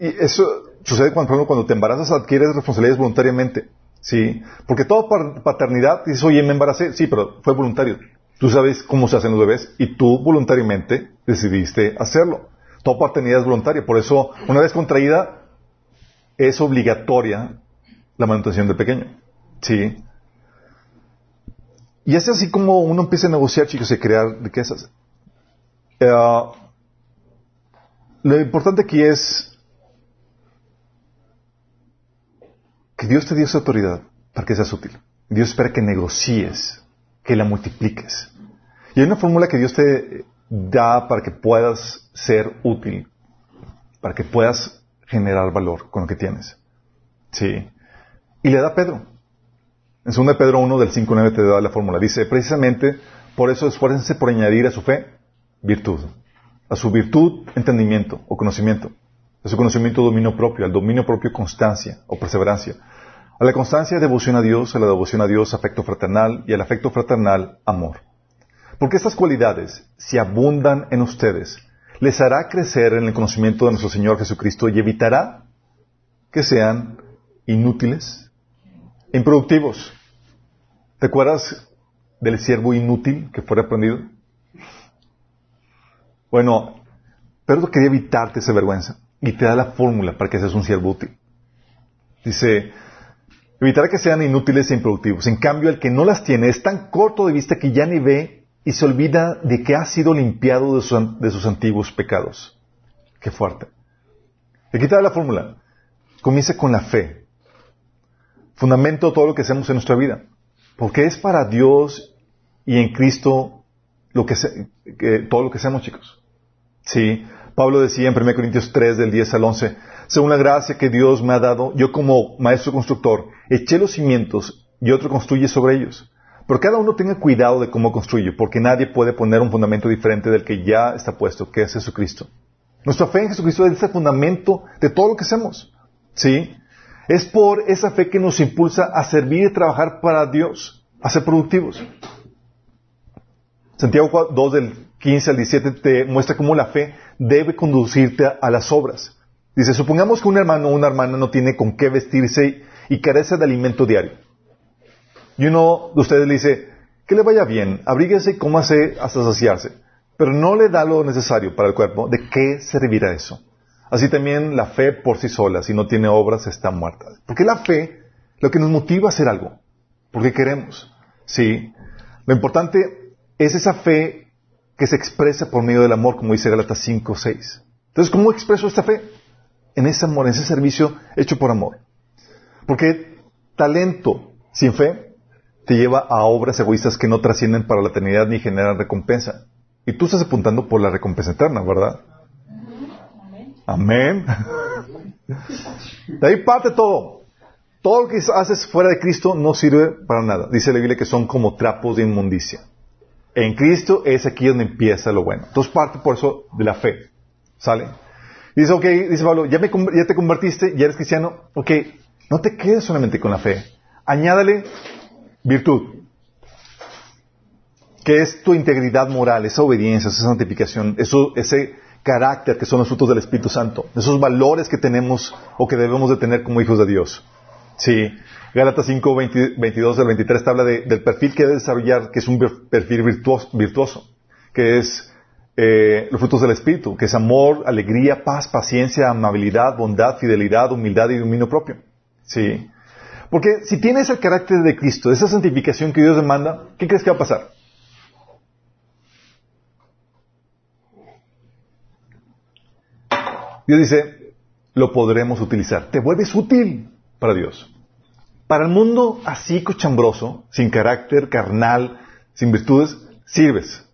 y eso sucede cuando, cuando te embarazas, adquieres responsabilidades voluntariamente. ¿Sí? Porque toda paternidad dices, oye, me embaracé, sí, pero fue voluntario. Tú sabes cómo se hacen los bebés y tú voluntariamente decidiste hacerlo. Toda paternidad es voluntaria. Por eso, una vez contraída, es obligatoria la manutención del pequeño. ¿Sí? Y es así como uno empieza a negociar, chicos, y crear riquezas. Eh, lo importante aquí es que Dios te dio esa autoridad para que seas útil. Dios espera que negocies, que la multipliques. Y hay una fórmula que Dios te da para que puedas ser útil, para que puedas generar valor con lo que tienes. Sí. Y le da Pedro. En 2 Pedro 1 del 5.9 te da la fórmula. Dice, precisamente, por eso esfuércense por añadir a su fe virtud. A su virtud, entendimiento o conocimiento. A su conocimiento, dominio propio. Al dominio propio, constancia o perseverancia. A la constancia, devoción a Dios. A la devoción a Dios, afecto fraternal. Y al afecto fraternal, amor. Porque estas cualidades, si abundan en ustedes, les hará crecer en el conocimiento de nuestro Señor Jesucristo y evitará que sean inútiles, improductivos. ¿Te acuerdas del siervo inútil que fue reprendido? Bueno, Pedro quería evitarte esa vergüenza y te da la fórmula para que seas un siervo útil. Dice, evitará que sean inútiles e improductivos. En cambio, el que no las tiene es tan corto de vista que ya ni ve y se olvida de que ha sido limpiado de, sus antiguos pecados. Qué fuerte. Aquí está la fórmula. Comienza con la fe. Fundamento todo lo que hacemos en nuestra vida. Porque es para Dios y en Cristo lo que, todo lo que hacemos, chicos. Sí. Pablo decía en 1 Corintios 3, del 10 al 11, según la gracia que Dios me ha dado, yo como maestro constructor, eché los cimientos y otro construye sobre ellos. Pero cada uno tenga cuidado de cómo construye, porque nadie puede poner un fundamento diferente del que ya está puesto, que es Jesucristo. Nuestra fe en Jesucristo es el fundamento de todo lo que hacemos. ¿Sí? Es por esa fe que nos impulsa a servir y trabajar para Dios, a ser productivos. Santiago 2 del 15 al 17 te muestra cómo la fe debe conducirte a las obras. Dice, supongamos que un hermano o una hermana no tiene con qué vestirse y carece de alimento diario. Y uno de ustedes le dice, que le vaya bien, abríguese y cómase hasta saciarse, pero no le da lo necesario para el cuerpo, ¿de qué servirá eso? Así también la fe por sí sola, si no tiene obras, está muerta. Porque la fe, lo que nos motiva a hacer algo, porque queremos. Sí. Lo importante es esa fe que se expresa por medio del amor, como dice Galatas 5, 6. Entonces, ¿cómo expreso esta fe? En ese amor, en ese servicio hecho por amor. Porque talento sin fe te lleva a obras egoístas que no trascienden para la eternidad ni generan recompensa. Y tú estás apuntando por la recompensa eterna, ¿verdad? Amén. De ahí parte todo. Todo lo que haces fuera de Cristo no sirve para nada. Dice la Biblia que son como trapos de inmundicia. En Cristo es aquí donde empieza lo bueno. Entonces parte por eso de la fe. ¿Sale? Dice, ok, dice Pablo, ya, te convertiste, ya eres cristiano. Ok, no te quedes solamente con la fe. Añádale virtud. Que es tu integridad moral, esa obediencia, esa santificación, eso, ese carácter que son los frutos del Espíritu Santo, esos valores que tenemos o que debemos de tener como hijos de Dios. Sí, Gálatas 5, 22 al 23 habla del perfil que debe desarrollar, que es un perfil virtuoso, que es eh, los frutos del Espíritu, que es amor, alegría, paz, paciencia, amabilidad, bondad, fidelidad, humildad y dominio propio. Sí. Porque si tienes el carácter de Cristo, esa santificación que Dios demanda, ¿qué crees que va a pasar? Dios dice, lo podremos utilizar. Te vuelves útil para Dios. Para el mundo así cochambroso, sin carácter, carnal, sin virtudes, sirves.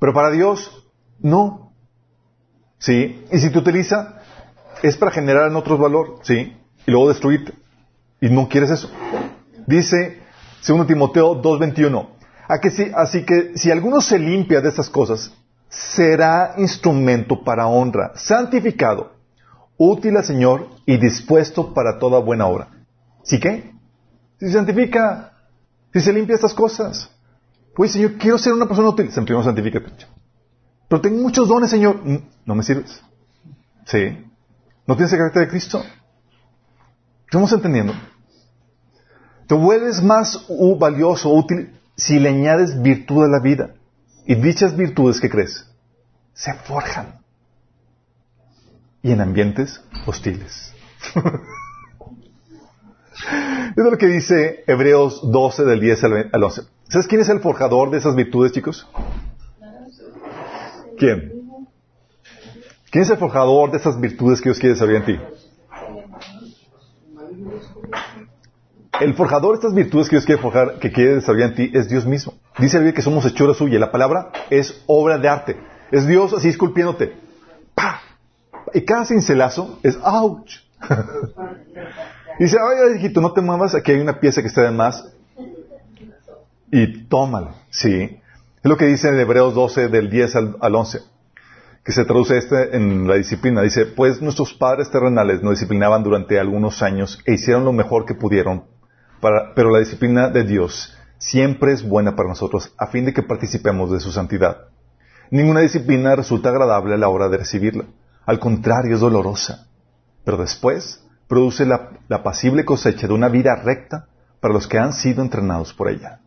Pero para Dios, no. ¿Sí? Y si te utiliza, es para generar en otros valor, ¿sí? Y luego destruirte. Y no quieres eso. Dice, segundo Timoteo 2.21, así que si alguno se limpia de estas cosas, será instrumento para honra, santificado, útil al Señor y dispuesto para toda buena obra. ¿Sí qué? Si se santifica, si se limpia estas cosas. Pues Señor, quiero ser una persona útil. Primero santifícate. Pero tengo muchos dones, Señor. No me sirves. ¿Sí? ¿No tienes el carácter de Cristo? ¿Estamos entendiendo? Te vuelves más valioso, útil, si le añades virtud a la vida. Y dichas virtudes, ¿qué crees? Se forjan. Y en ambientes hostiles. es lo que dice Hebreos 12 del 10 al 11. ¿Sabes quién es el forjador de esas virtudes, chicos? ¿Quién? ¿Quién es el forjador de esas virtudes que Dios quiere saber en ti? El forjador de estas virtudes que Dios quiere forjar, que quiere desarrollar en ti, es Dios mismo. Dice la Biblia que somos hechura suya. La palabra es obra de arte. Es Dios así esculpiéndote. ¡Pah! Y cada cincelazo es ¡ouch! Dice, ay, hijito, no te muevas, aquí hay una pieza que está de más. Y tómalo, ¿sí? Es lo que dice en Hebreos 12, del 10 al, al 11, que se traduce este en la disciplina. Dice, pues nuestros padres terrenales nos disciplinaban durante algunos años e hicieron lo mejor que pudieron pero la disciplina de Dios siempre es buena para nosotros a fin de que participemos de su santidad. Ninguna disciplina resulta agradable a la hora de recibirla. Al contrario, es dolorosa. Pero después produce la, la pasible cosecha de una vida recta para los que han sido entrenados por ella.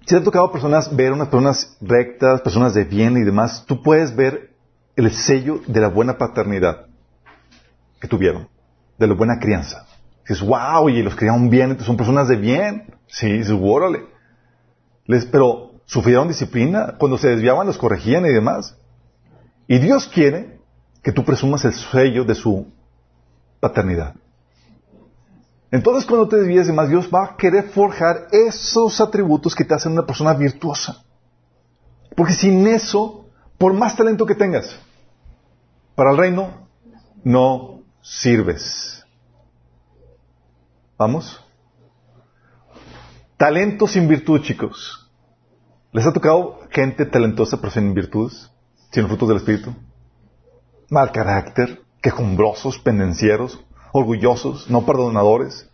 Si te ha tocado personas, ver unas personas rectas, personas de bien y demás, tú puedes ver el sello de la buena paternidad que tuvieron, de la buena crianza. Dices, wow, y los criaron bien, son personas de bien. Sí, dices, órale. Les, pero sufrieron disciplina, cuando se desviaban los corregían y demás. Y Dios quiere que tú presumas el sello de su paternidad. Entonces cuando te desvíes de más, Dios va a querer forjar esos atributos que te hacen una persona virtuosa. Porque sin eso, por más talento que tengas, para el reino, no sirves. ¿Vamos? Talento sin virtud, chicos. ¿Les ha tocado gente talentosa pero sin virtudes? Sin frutos del Espíritu. Mal carácter. quejumbrosos, pendencieros, orgullosos, no perdonadores,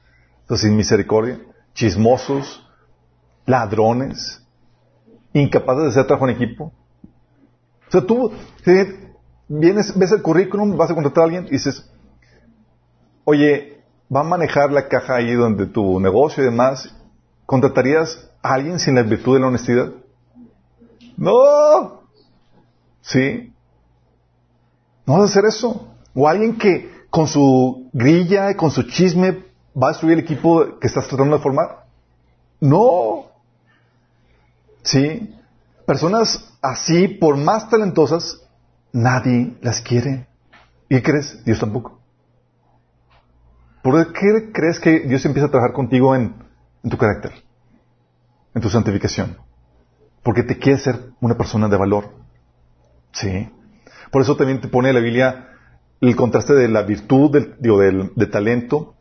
sin misericordia, chismosos, ladrones, incapaces de hacer trabajo en equipo. O sea, tú vienes, ves el currículum, vas a contratar a alguien y dices, oye, va a manejar la caja ahí donde tu negocio y demás, ¿contratarías a alguien sin la virtud de la honestidad? No. ¿Sí? No vas a hacer eso. O alguien que con su grilla y con su chisme va a destruir el equipo que estás tratando de formar. No. ¿Sí? Personas así, por más talentosas, nadie las quiere. ¿Y crees? Dios tampoco. ¿Por qué crees que Dios empieza a trabajar contigo en, tu carácter? En tu santificación. Porque te quiere ser una persona de valor. ¿Sí? Por eso también te pone la Biblia el contraste de la virtud, del, del, de talento,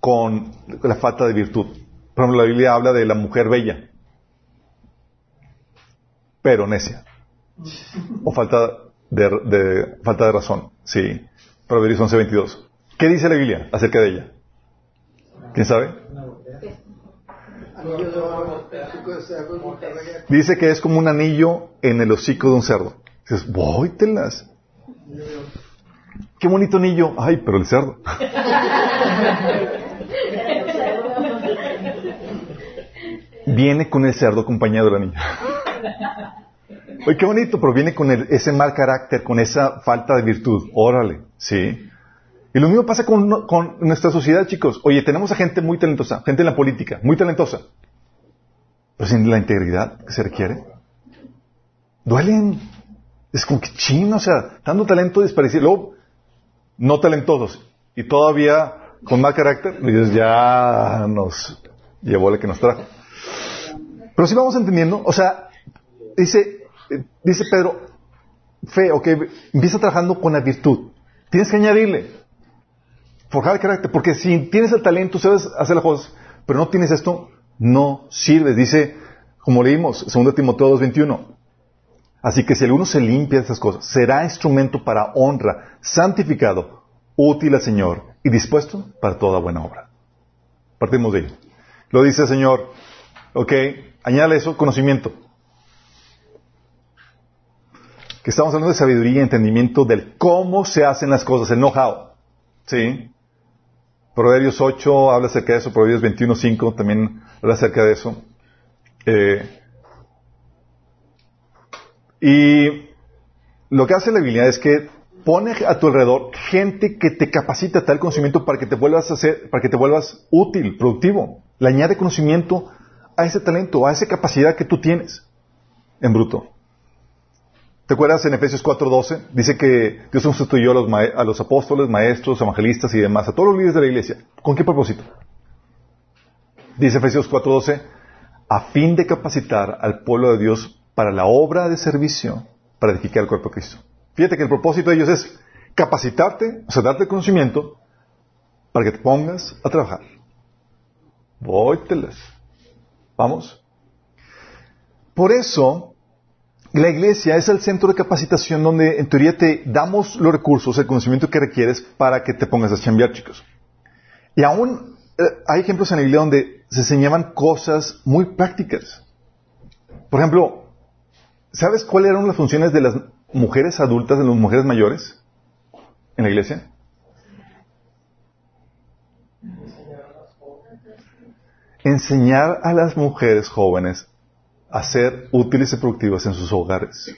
con la falta de virtud. Por ejemplo, la Biblia habla de la mujer bella, pero necia. O falta de, falta de razón. Sí. Proverbios 11.22. ¿Qué dice la Biblia acerca de ella? ¿Quién sabe? Dice que es como un anillo en el hocico de un cerdo. Dices, voy. Qué bonito anillo. Ay, pero el cerdo. Viene con el cerdo acompañado del anillo. Oye, qué bonito, pero viene con ese mal carácter, con esa falta de virtud. Órale, ¿sí? Y lo mismo pasa con, con, nuestra sociedad, chicos. Oye, tenemos a gente muy talentosa, gente en la política, muy talentosa, pero sin la integridad que se requiere. Duelen. Es como que chino, o sea, dando talento desparecido. No talentosos y todavía con mal carácter, Dios ya nos llevó la que nos trajo. Pero si vamos entendiendo, o sea, dice, dice Pedro, fe, ok, empieza trabajando con la virtud. Tienes que añadirle, forjar carácter, porque si tienes el talento, sabes hacer las cosas, pero no tienes esto, no sirves. Dice, como leímos, 2 Timoteo 2.21. Así que si alguno se limpia de esas cosas, será instrumento para honra, santificado, útil al Señor y dispuesto para toda buena obra. Partimos de ahí. Lo dice el Señor, ok, añade eso, conocimiento. Que estamos hablando de sabiduría y entendimiento del cómo se hacen las cosas, el know-how. ¿Sí? Proverbios 8 habla acerca de eso, Proverbios 21, 5 también habla acerca de eso. Eh, y lo que hace la Biblia es que pone a tu alrededor gente que te capacita tal conocimiento para que te vuelvas a hacer, para que te vuelvas útil, productivo. Le añade conocimiento a ese talento, a esa capacidad que tú tienes en bruto. ¿Te acuerdas en Efesios 4:12? Dice que Dios sustituyó a los, a los apóstoles, maestros, evangelistas y demás, a todos los líderes de la iglesia. ¿Con qué propósito? Dice Efesios 4:12, a fin de capacitar al pueblo de Dios para la obra de servicio para edificar el cuerpo de Cristo. Fíjate que el propósito de ellos es capacitarte, o sea, darte conocimiento para que te pongas a trabajar. Vóyteles. Vamos. Por eso, la iglesia es el centro de capacitación donde en teoría te damos los recursos, el conocimiento que requieres para que te pongas a chambear, chicos. Y aún eh, hay ejemplos en la iglesia donde se enseñaban cosas muy prácticas. Por ejemplo, ¿Sabes cuáles eran las funciones de las mujeres adultas, de las mujeres mayores en la iglesia? Enseñar a las mujeres jóvenes a ser útiles y productivas en sus hogares.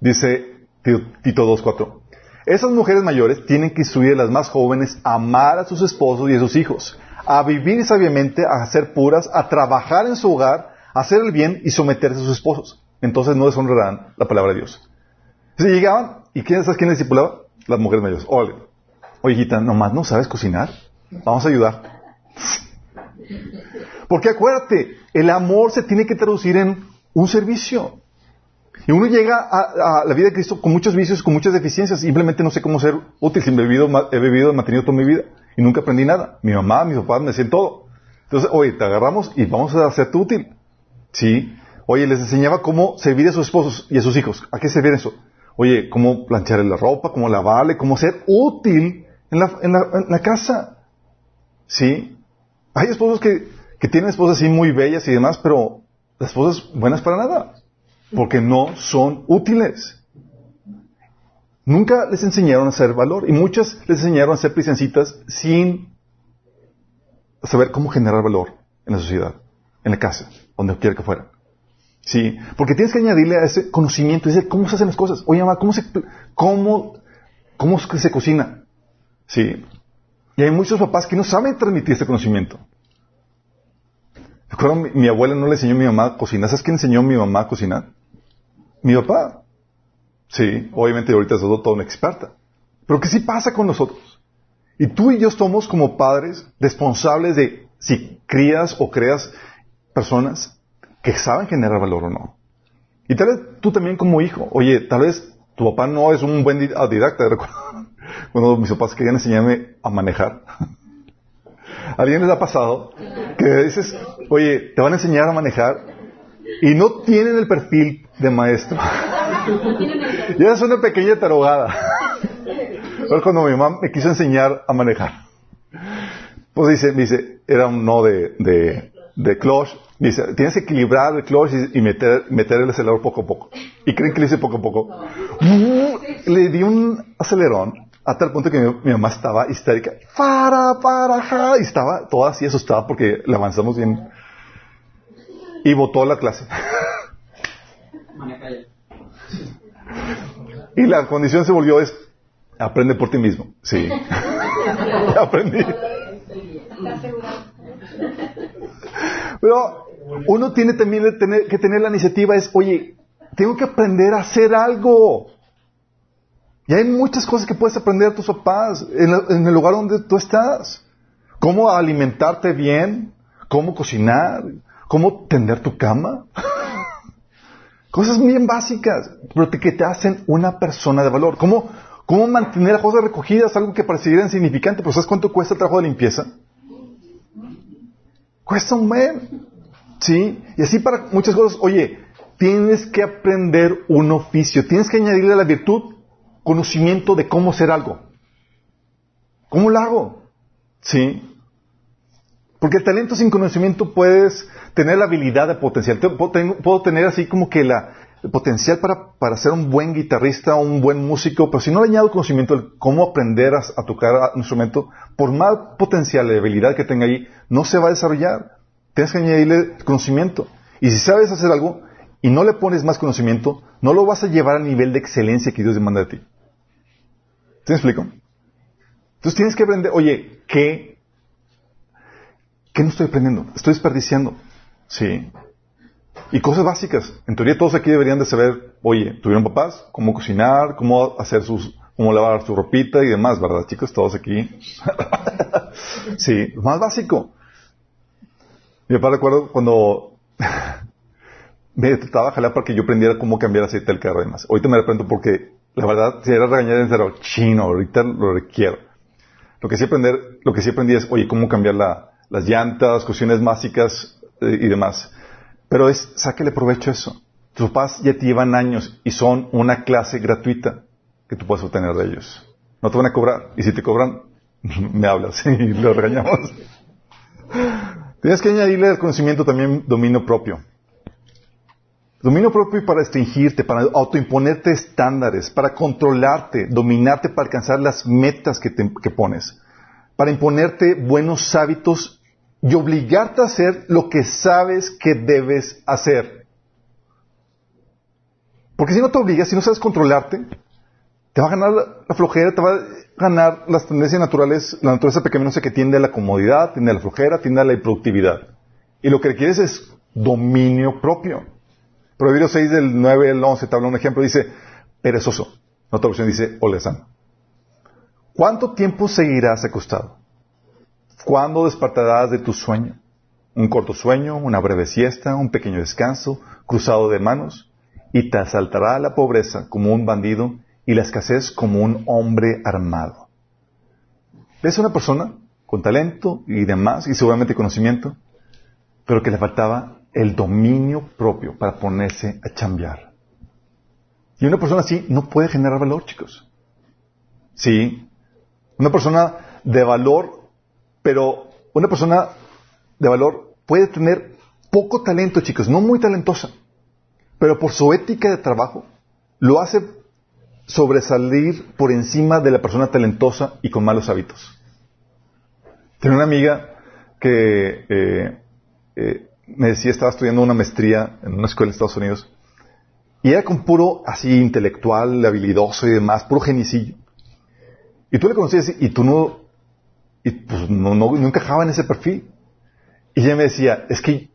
Dice Tito 2.4. Esas mujeres mayores tienen que instruir a las más jóvenes a amar a sus esposos y a sus hijos, a vivir sabiamente, a ser puras, a trabajar en su hogar, hacer el bien y someterse a sus esposos. Entonces no deshonrarán la palabra de Dios. Si llegaban, ¿y quién sabes quién les discipulaba? Las mujeres mayores. Oye, oye, hijita, nomás no sabes cocinar. Vamos a ayudar. Porque acuérdate, el amor se tiene que traducir en un servicio. Y uno llega a, la vida de Cristo con muchos vicios, con muchas deficiencias. Simplemente no sé cómo ser útil. Si he bebido, he bebido, mantenido toda mi vida. Y nunca aprendí nada. Mi mamá, mis papás me decían todo. Entonces, oye, te agarramos y vamos a hacerte útil. Sí. Oye, les enseñaba cómo servir a sus esposos y a sus hijos. ¿A qué servir eso? oye, cómo planchar la ropa, cómo lavarle, cómo ser útil en la, en la casa. ¿Sí? Hay esposos que, que tienen esposas así muy bellas y demás, pero las esposas buenas para nada. Porque no son útiles. Nunca les enseñaron a hacer valor y muchas les enseñaron a ser prisioncitas sin saber cómo generar valor en la sociedad, en la casa, donde quiera que fuera. Sí, porque tienes que añadirle a ese conocimiento, decir, ¿cómo se hacen las cosas? Oye, mamá, ¿cómo se, cómo, cómo se cocina? Sí. Y hay muchos papás que no saben transmitir este conocimiento. Recuerdo, mi, abuela no le enseñó a mi mamá a cocinar. ¿Sabes quién enseñó a mi mamá a cocinar? Mi papá. Sí, obviamente ahorita es todo, una experta. Pero ¿qué sí pasa con nosotros? Y tú y yo somos como padres responsables de si crías o creas personas que saben generar valor o no. Y tal vez tú también como hijo, oye, tal vez tu papá no es un buen didacta, cuando mis papás querían enseñarme a manejar. ¿A alguien les ha pasado que dices, oye, te van a enseñar a manejar y no tienen el perfil de maestro? ya es una pequeña tarogada. Pero cuando mi mamá me quiso enseñar a manejar, pues dice, dice, era un no de, de, de clutch, Dice, tienes que equilibrar el clutch y, meter, meter, el acelerador poco a poco. ¿Y creen que le hice poco a poco? le di un acelerón a tal punto que mi, mamá estaba histérica. Para, para, ja. Y estaba toda así asustada porque le avanzamos bien. Y votó la clase. y la condición se volvió es, aprende por ti mismo. Sí. Aprendí. Pero uno tiene también que tener la iniciativa, es, oye, tengo que aprender a hacer algo. Y hay muchas cosas que puedes aprender a tus papás en, el lugar donde tú estás. Cómo alimentarte bien, cómo cocinar, cómo tender tu cama. cosas bien básicas, pero que te hacen una persona de valor. ¿Cómo, cómo mantener las cosas recogidas, algo que pareciera insignificante, pero ¿sabes cuánto cuesta el trabajo de limpieza? Cuesta un buen. ¿Sí? Y así para muchas cosas, oye, tienes que aprender un oficio, tienes que añadirle la virtud conocimiento de cómo hacer algo. ¿Cómo lo hago? ¿Sí? Porque el talento sin conocimiento puedes tener la habilidad de potencial. Puedo, tener así como que la, el potencial para, para, ser un buen guitarrista, un buen músico, pero si no le añado conocimiento de cómo aprender a, tocar un instrumento, por más potencial y habilidad que tenga ahí, no se va a desarrollar. Tienes que añadirle conocimiento. Y si sabes hacer algo y no le pones más conocimiento, no lo vas a llevar al nivel de excelencia que Dios demanda de ti. ¿Te explico? Entonces tienes que aprender, oye, ¿qué, ¿qué no estoy aprendiendo? Estoy desperdiciando. Sí. Y cosas básicas. En teoría todos aquí deberían de saber, oye, tuvieron papás, cómo cocinar, cómo hacer sus, cómo lavar su ropita y demás, ¿verdad, chicos? Todos aquí. sí, más básico. Mi papá recuerdo cuando me trataba de jalar para que yo aprendiera cómo cambiar aceite del carro y demás. Ahorita me arrepiento porque la verdad, si era regañar en cero, chino, ahorita lo requiero. Lo que sí aprender, lo que sí aprendí es, oye, cómo cambiar las llantas, cuestiones básicas eh, y demás. Pero es, sáquele provecho a eso. Tus papás ya te llevan años y son una clase gratuita que tú puedes obtener de ellos. No te van a cobrar. Y si te cobran, me hablas y lo regañamos. Tienes que añadirle al conocimiento también dominio propio. Dominio propio para restringirte, para autoimponerte estándares, para controlarte, dominarte para alcanzar las metas que, que pones, para imponerte buenos hábitos y obligarte a hacer lo que sabes que debes hacer. Porque si no te obligas, si no sabes controlarte, te va a ganar la flojera, te va a ganar las tendencias naturales, la naturaleza pecaminosa que tiende a la comodidad, tiende a la flojera, tiende a la improductividad. Y lo que requieres es dominio propio. Proverbios 6 del 9 al 11 te habla un ejemplo, dice, perezoso. En otra versión dice, olezano. ¿Cuánto tiempo seguirás acostado? ¿Cuándo despertarás de tu sueño? Un corto sueño, una breve siesta, un pequeño descanso, cruzado de manos, y te asaltará la pobreza como un bandido y la escasez como un hombre armado. ¿Ves una persona con talento y demás, y seguramente conocimiento, pero que le faltaba el dominio propio para ponerse a chambear? Y una persona así no puede generar valor, chicos. Sí. Una persona de valor, pero una persona de valor puede tener poco talento, chicos, no muy talentosa, pero por su ética de trabajo lo hace sobresalir por encima de la persona talentosa y con malos hábitos. Tengo una amiga que eh, eh, me decía, estaba estudiando una maestría en una escuela de Estados Unidos, y era con puro así intelectual, habilidoso y demás, puro genicillo. Y tú le conocías y tú no, y pues no, no, encajaba en ese perfil. Y ella me decía, es que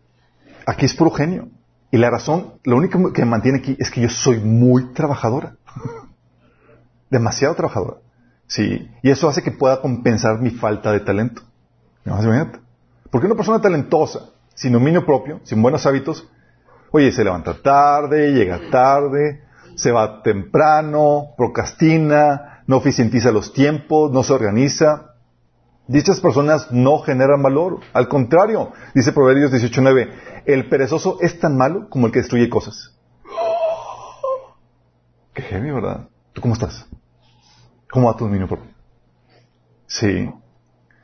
aquí es puro genio. Y la razón, lo único que me mantiene aquí es que yo soy muy trabajadora. Demasiado trabajadora. Sí. Y eso hace que pueda compensar mi falta de talento. Porque una persona talentosa, sin dominio propio, sin buenos hábitos, oye, se levanta tarde, llega tarde, se va temprano, procrastina, no eficientiza los tiempos, no se organiza. Dichas personas no generan valor. Al contrario, dice Proverbios 18.9, el perezoso es tan malo como el que destruye cosas. Qué heavy, ¿verdad? ¿Tú cómo estás? ¿Cómo va tu dominio propio? Sí.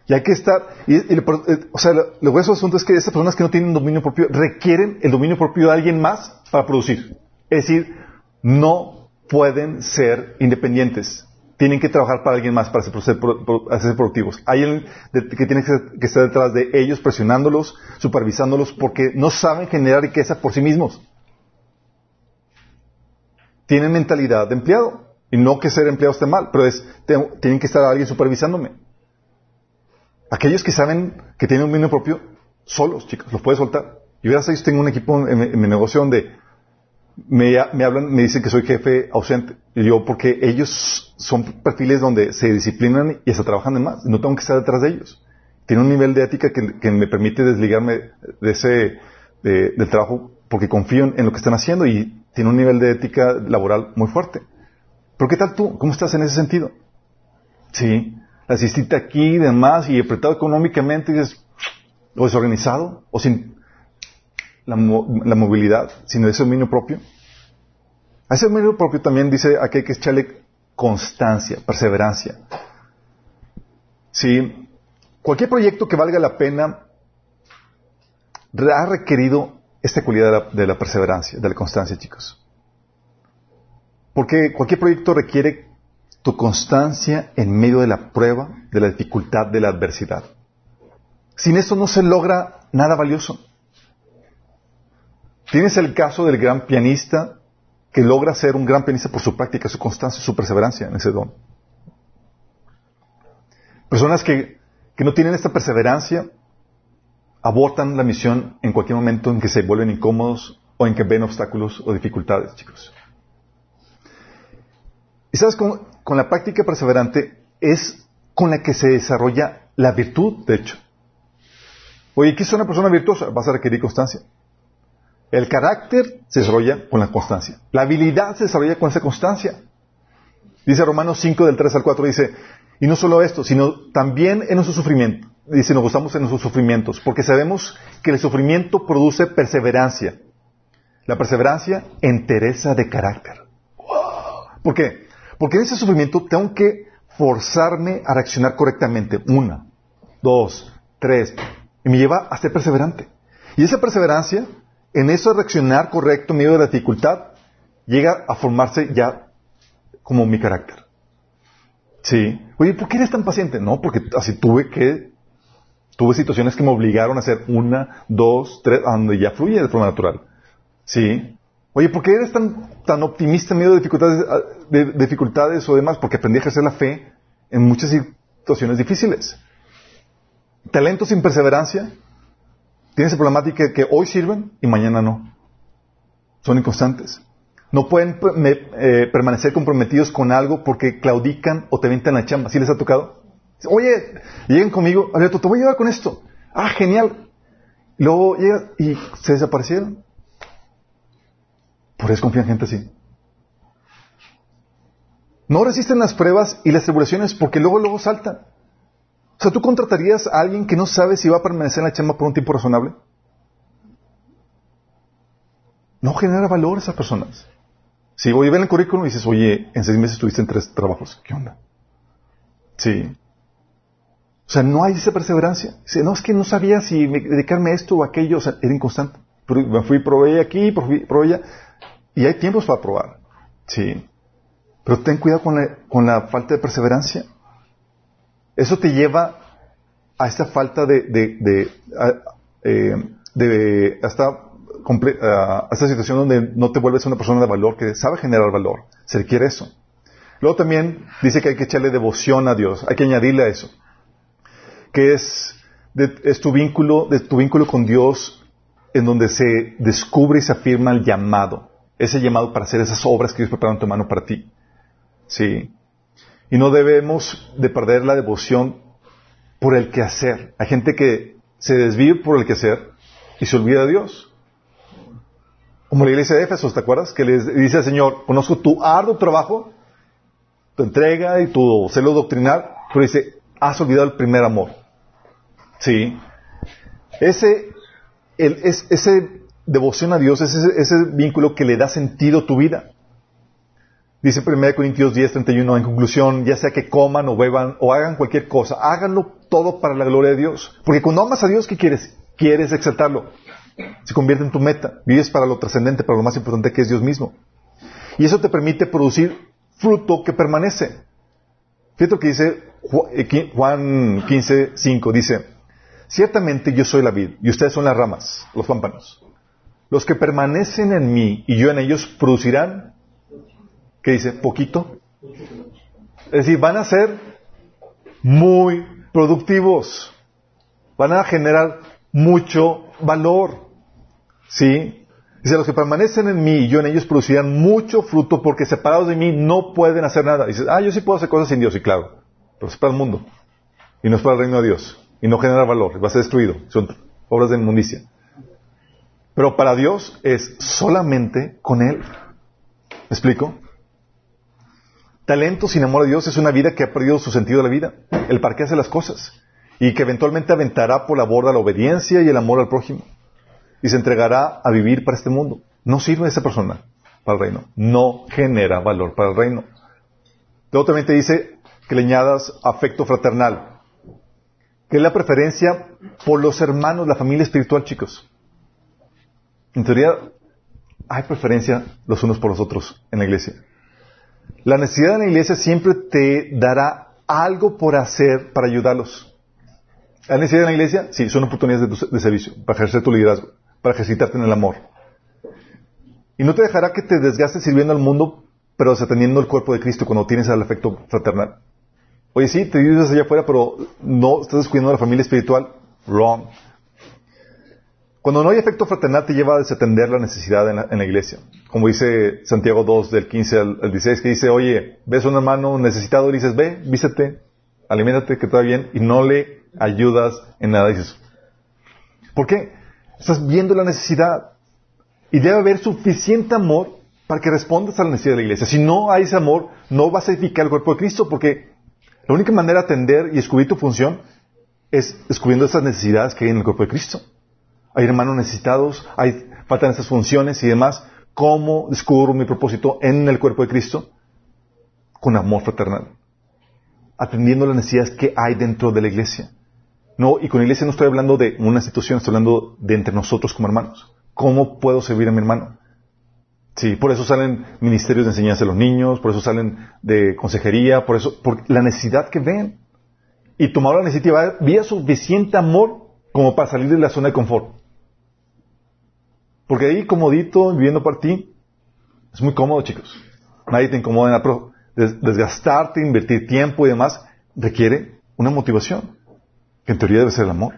Y hay que estar, y, eh, o sea, lo, grueso del asunto es que esas personas que no tienen dominio propio requieren el dominio propio de alguien más para producir. Es decir, no pueden ser independientes. Tienen que trabajar para alguien más para ser, productivos. Hay alguien que tiene que, estar detrás de ellos, presionándolos, supervisándolos, porque no saben generar riqueza por sí mismos. Tienen mentalidad de empleado. Y no que ser empleado esté mal, pero es, tienen que estar alguien supervisándome. Aquellos que saben que tienen un dominio propio, solos, chicos, los puedes soltar. Yo ya sabéis, tengo un equipo en, mi negocio donde me, hablan, me dicen que soy jefe ausente. Y yo, porque ellos son perfiles donde se disciplinan y se trabajan de más. No tengo que estar detrás de ellos. Tienen un nivel de ética que, me permite desligarme de ese, del trabajo porque confío en, lo que están haciendo y tiene un nivel de ética laboral muy fuerte. Pero ¿qué tal tú? ¿Cómo estás en ese sentido? Sí asististe aquí y demás, y apretado económicamente, y dices, o desorganizado, o sin la, movilidad, sin ese dominio propio. A ese dominio propio también dice aquí que echarle constancia, perseverancia. Sí, cualquier proyecto que valga la pena ha requerido esta cualidad de la perseverancia, de la constancia, chicos. Porque cualquier proyecto requiere tu constancia en medio de la prueba, de la dificultad, de la adversidad. Sin eso no se logra nada valioso. Tienes el caso del gran pianista que logra ser un gran pianista por su práctica, su constancia, su perseverancia en ese don. Personas que, que no tienen esta perseverancia abortan la misión en cualquier momento en que se vuelven incómodos o en que ven obstáculos o dificultades, chicos. ¿Y sabes cómo? Con la práctica perseverante es con la que se desarrolla la virtud, de hecho. Oye, ¿qué es una persona virtuosa? Vas a requerir constancia. El carácter se desarrolla con la constancia. La habilidad se desarrolla con esa constancia. Dice Romanos 5 del 3 al 4, dice, y no solo esto, sino también en nuestro sufrimiento. Dice, nos gustamos en nuestros sufrimientos, porque sabemos que el sufrimiento produce perseverancia. La perseverancia entereza de carácter. ¿Por qué? Porque en ese sufrimiento tengo que forzarme a reaccionar correctamente. Una, dos, tres. Y me lleva a ser perseverante. Y esa perseverancia, en eso de reaccionar correcto en medio de la dificultad, llega a formarse ya como mi carácter. Sí. Oye, ¿por qué eres tan paciente? No, porque así tuve que, tuve situaciones que me obligaron a hacer una, dos, tres, donde ya fluye de forma natural. Sí. Oye, ¿por qué eres tan, tan optimista en medio de dificultades, ah, de, dificultades o demás? Porque aprendí a ejercer la fe en muchas situaciones difíciles. Talento sin perseverancia. Tienes esa problemática que hoy sirven y mañana no. Son inconstantes. No pueden eh, permanecer comprometidos con algo porque claudican o te ventan la chamba. ¿Sí les ha tocado? Oye, lleguen conmigo, Alberto, te voy a llevar con esto. Ah, genial. Luego llega y se desaparecieron. Por eso confían en gente así. No resisten las pruebas y las tribulaciones porque luego, luego saltan. O sea, ¿tú contratarías a alguien que no sabe si va a permanecer en la chamba por un tiempo razonable? No genera valor esas personas. Si voy a el currículum y dices, oye, en seis meses estuviste en tres trabajos. ¿Qué onda? Sí. O sea, no hay esa perseverancia. Dice, no, es que no sabía si dedicarme a esto o aquello. O sea, era inconstante. Me fui, probé aquí, probé allá. Y hay tiempos para probar. Sí. Pero ten cuidado con la, falta de perseverancia. Eso te lleva a esta falta de, eh, de hasta a esta situación donde no te vuelves una persona de valor, que sabe generar valor. Se requiere eso. Luego también dice que hay que echarle devoción a Dios, hay que añadirle a eso, que es, es tu vínculo, de tu vínculo con Dios en donde se descubre y se afirma el llamado, ese llamado para hacer esas obras que Dios preparó en tu mano para ti. Sí. Y no debemos de perder la devoción por el quehacer. Hay gente que se desvíe por el quehacer y se olvida de Dios. Como la iglesia de Éfeso, ¿te acuerdas? Que le dice al Señor, conozco tu arduo trabajo, tu entrega y tu celo doctrinal, pero dice, has olvidado el primer amor. Sí. Ese, el, es, ese devoción a Dios, ese, ese vínculo que le da sentido a tu vida. Dice 1 Corintios 10, 31, en conclusión, ya sea que coman o beban o hagan cualquier cosa, háganlo todo para la gloria de Dios. Porque cuando amas a Dios, ¿qué quieres? Quieres exaltarlo se convierte en tu meta. Vives para lo trascendente, para lo más importante que es Dios mismo. Y eso te permite producir fruto que permanece. Fíjate lo que dice eh, Juan 15, 5. Dice, ciertamente yo soy la vid y ustedes son las ramas, los pámpanos. Los que permanecen en mí y yo en ellos producirán, ¿qué dice? Poquito. Es decir, van a ser muy productivos. Van a generar mucho valor. ¿Sí? Dice, los que permanecen en mí y yo en ellos producirán mucho fruto porque separados de mí no pueden hacer nada. Dice, ah, yo sí puedo hacer cosas sin Dios, y claro, pero es para el mundo. Y no es para el reino de Dios. Y no genera valor, va a ser destruido. Son obras de inmundicia. Pero para Dios es solamente con Él. ¿Me explico? Talento sin amor a Dios es una vida que ha perdido su sentido de la vida, el para qué hace las cosas, y que eventualmente aventará por la borda la obediencia y el amor al prójimo y se entregará a vivir para este mundo. No sirve esa persona para el reino. No genera valor para el reino. Luego también te dice que le añadas afecto fraternal, que es la preferencia por los hermanos, la familia espiritual, chicos. En teoría, hay preferencia los unos por los otros en la iglesia. La necesidad de la iglesia siempre te dará algo por hacer para ayudarlos. ¿La necesidad de la iglesia? Sí, son oportunidades de servicio, para ejercer tu liderazgo para ejercitarte en el amor. Y no te dejará que te desgastes sirviendo al mundo, pero desatendiendo el cuerpo de Cristo cuando tienes el afecto fraternal. Oye, sí, te vives allá afuera, pero no estás descuidando de la familia espiritual. Wrong. Cuando no hay afecto fraternal te lleva a desatender la necesidad en la, iglesia. Como dice Santiago 2 del 15 al, 16, que dice, oye, ves a un hermano necesitado y dices, ve, vístete, aliméntate, que está bien, y no le ayudas en nada. Dices, ¿por qué? Estás viendo la necesidad. Y debe haber suficiente amor para que respondas a la necesidad de la iglesia. Si no hay ese amor, no vas a edificar el cuerpo de Cristo, porque la única manera de atender y descubrir tu función es descubriendo esas necesidades que hay en el cuerpo de Cristo. Hay hermanos necesitados, hay, faltan esas funciones y demás. ¿Cómo descubro mi propósito en el cuerpo de Cristo? Con amor fraternal. Atendiendo las necesidades que hay dentro de la iglesia. No, y con iglesia no estoy hablando de una institución, estoy hablando de entre nosotros como hermanos. ¿Cómo puedo servir a mi hermano? Sí, por eso salen ministerios de enseñanza a los niños, por eso salen de consejería, por eso, por la necesidad que ven. Y tomar la iniciativa, había suficiente amor como para salir de la zona de confort. Porque ahí, comodito, viviendo por ti, es muy cómodo, chicos. Nadie te incomoda, pero desgastarte, invertir tiempo y demás, requiere una motivación que en teoría debe ser el amor.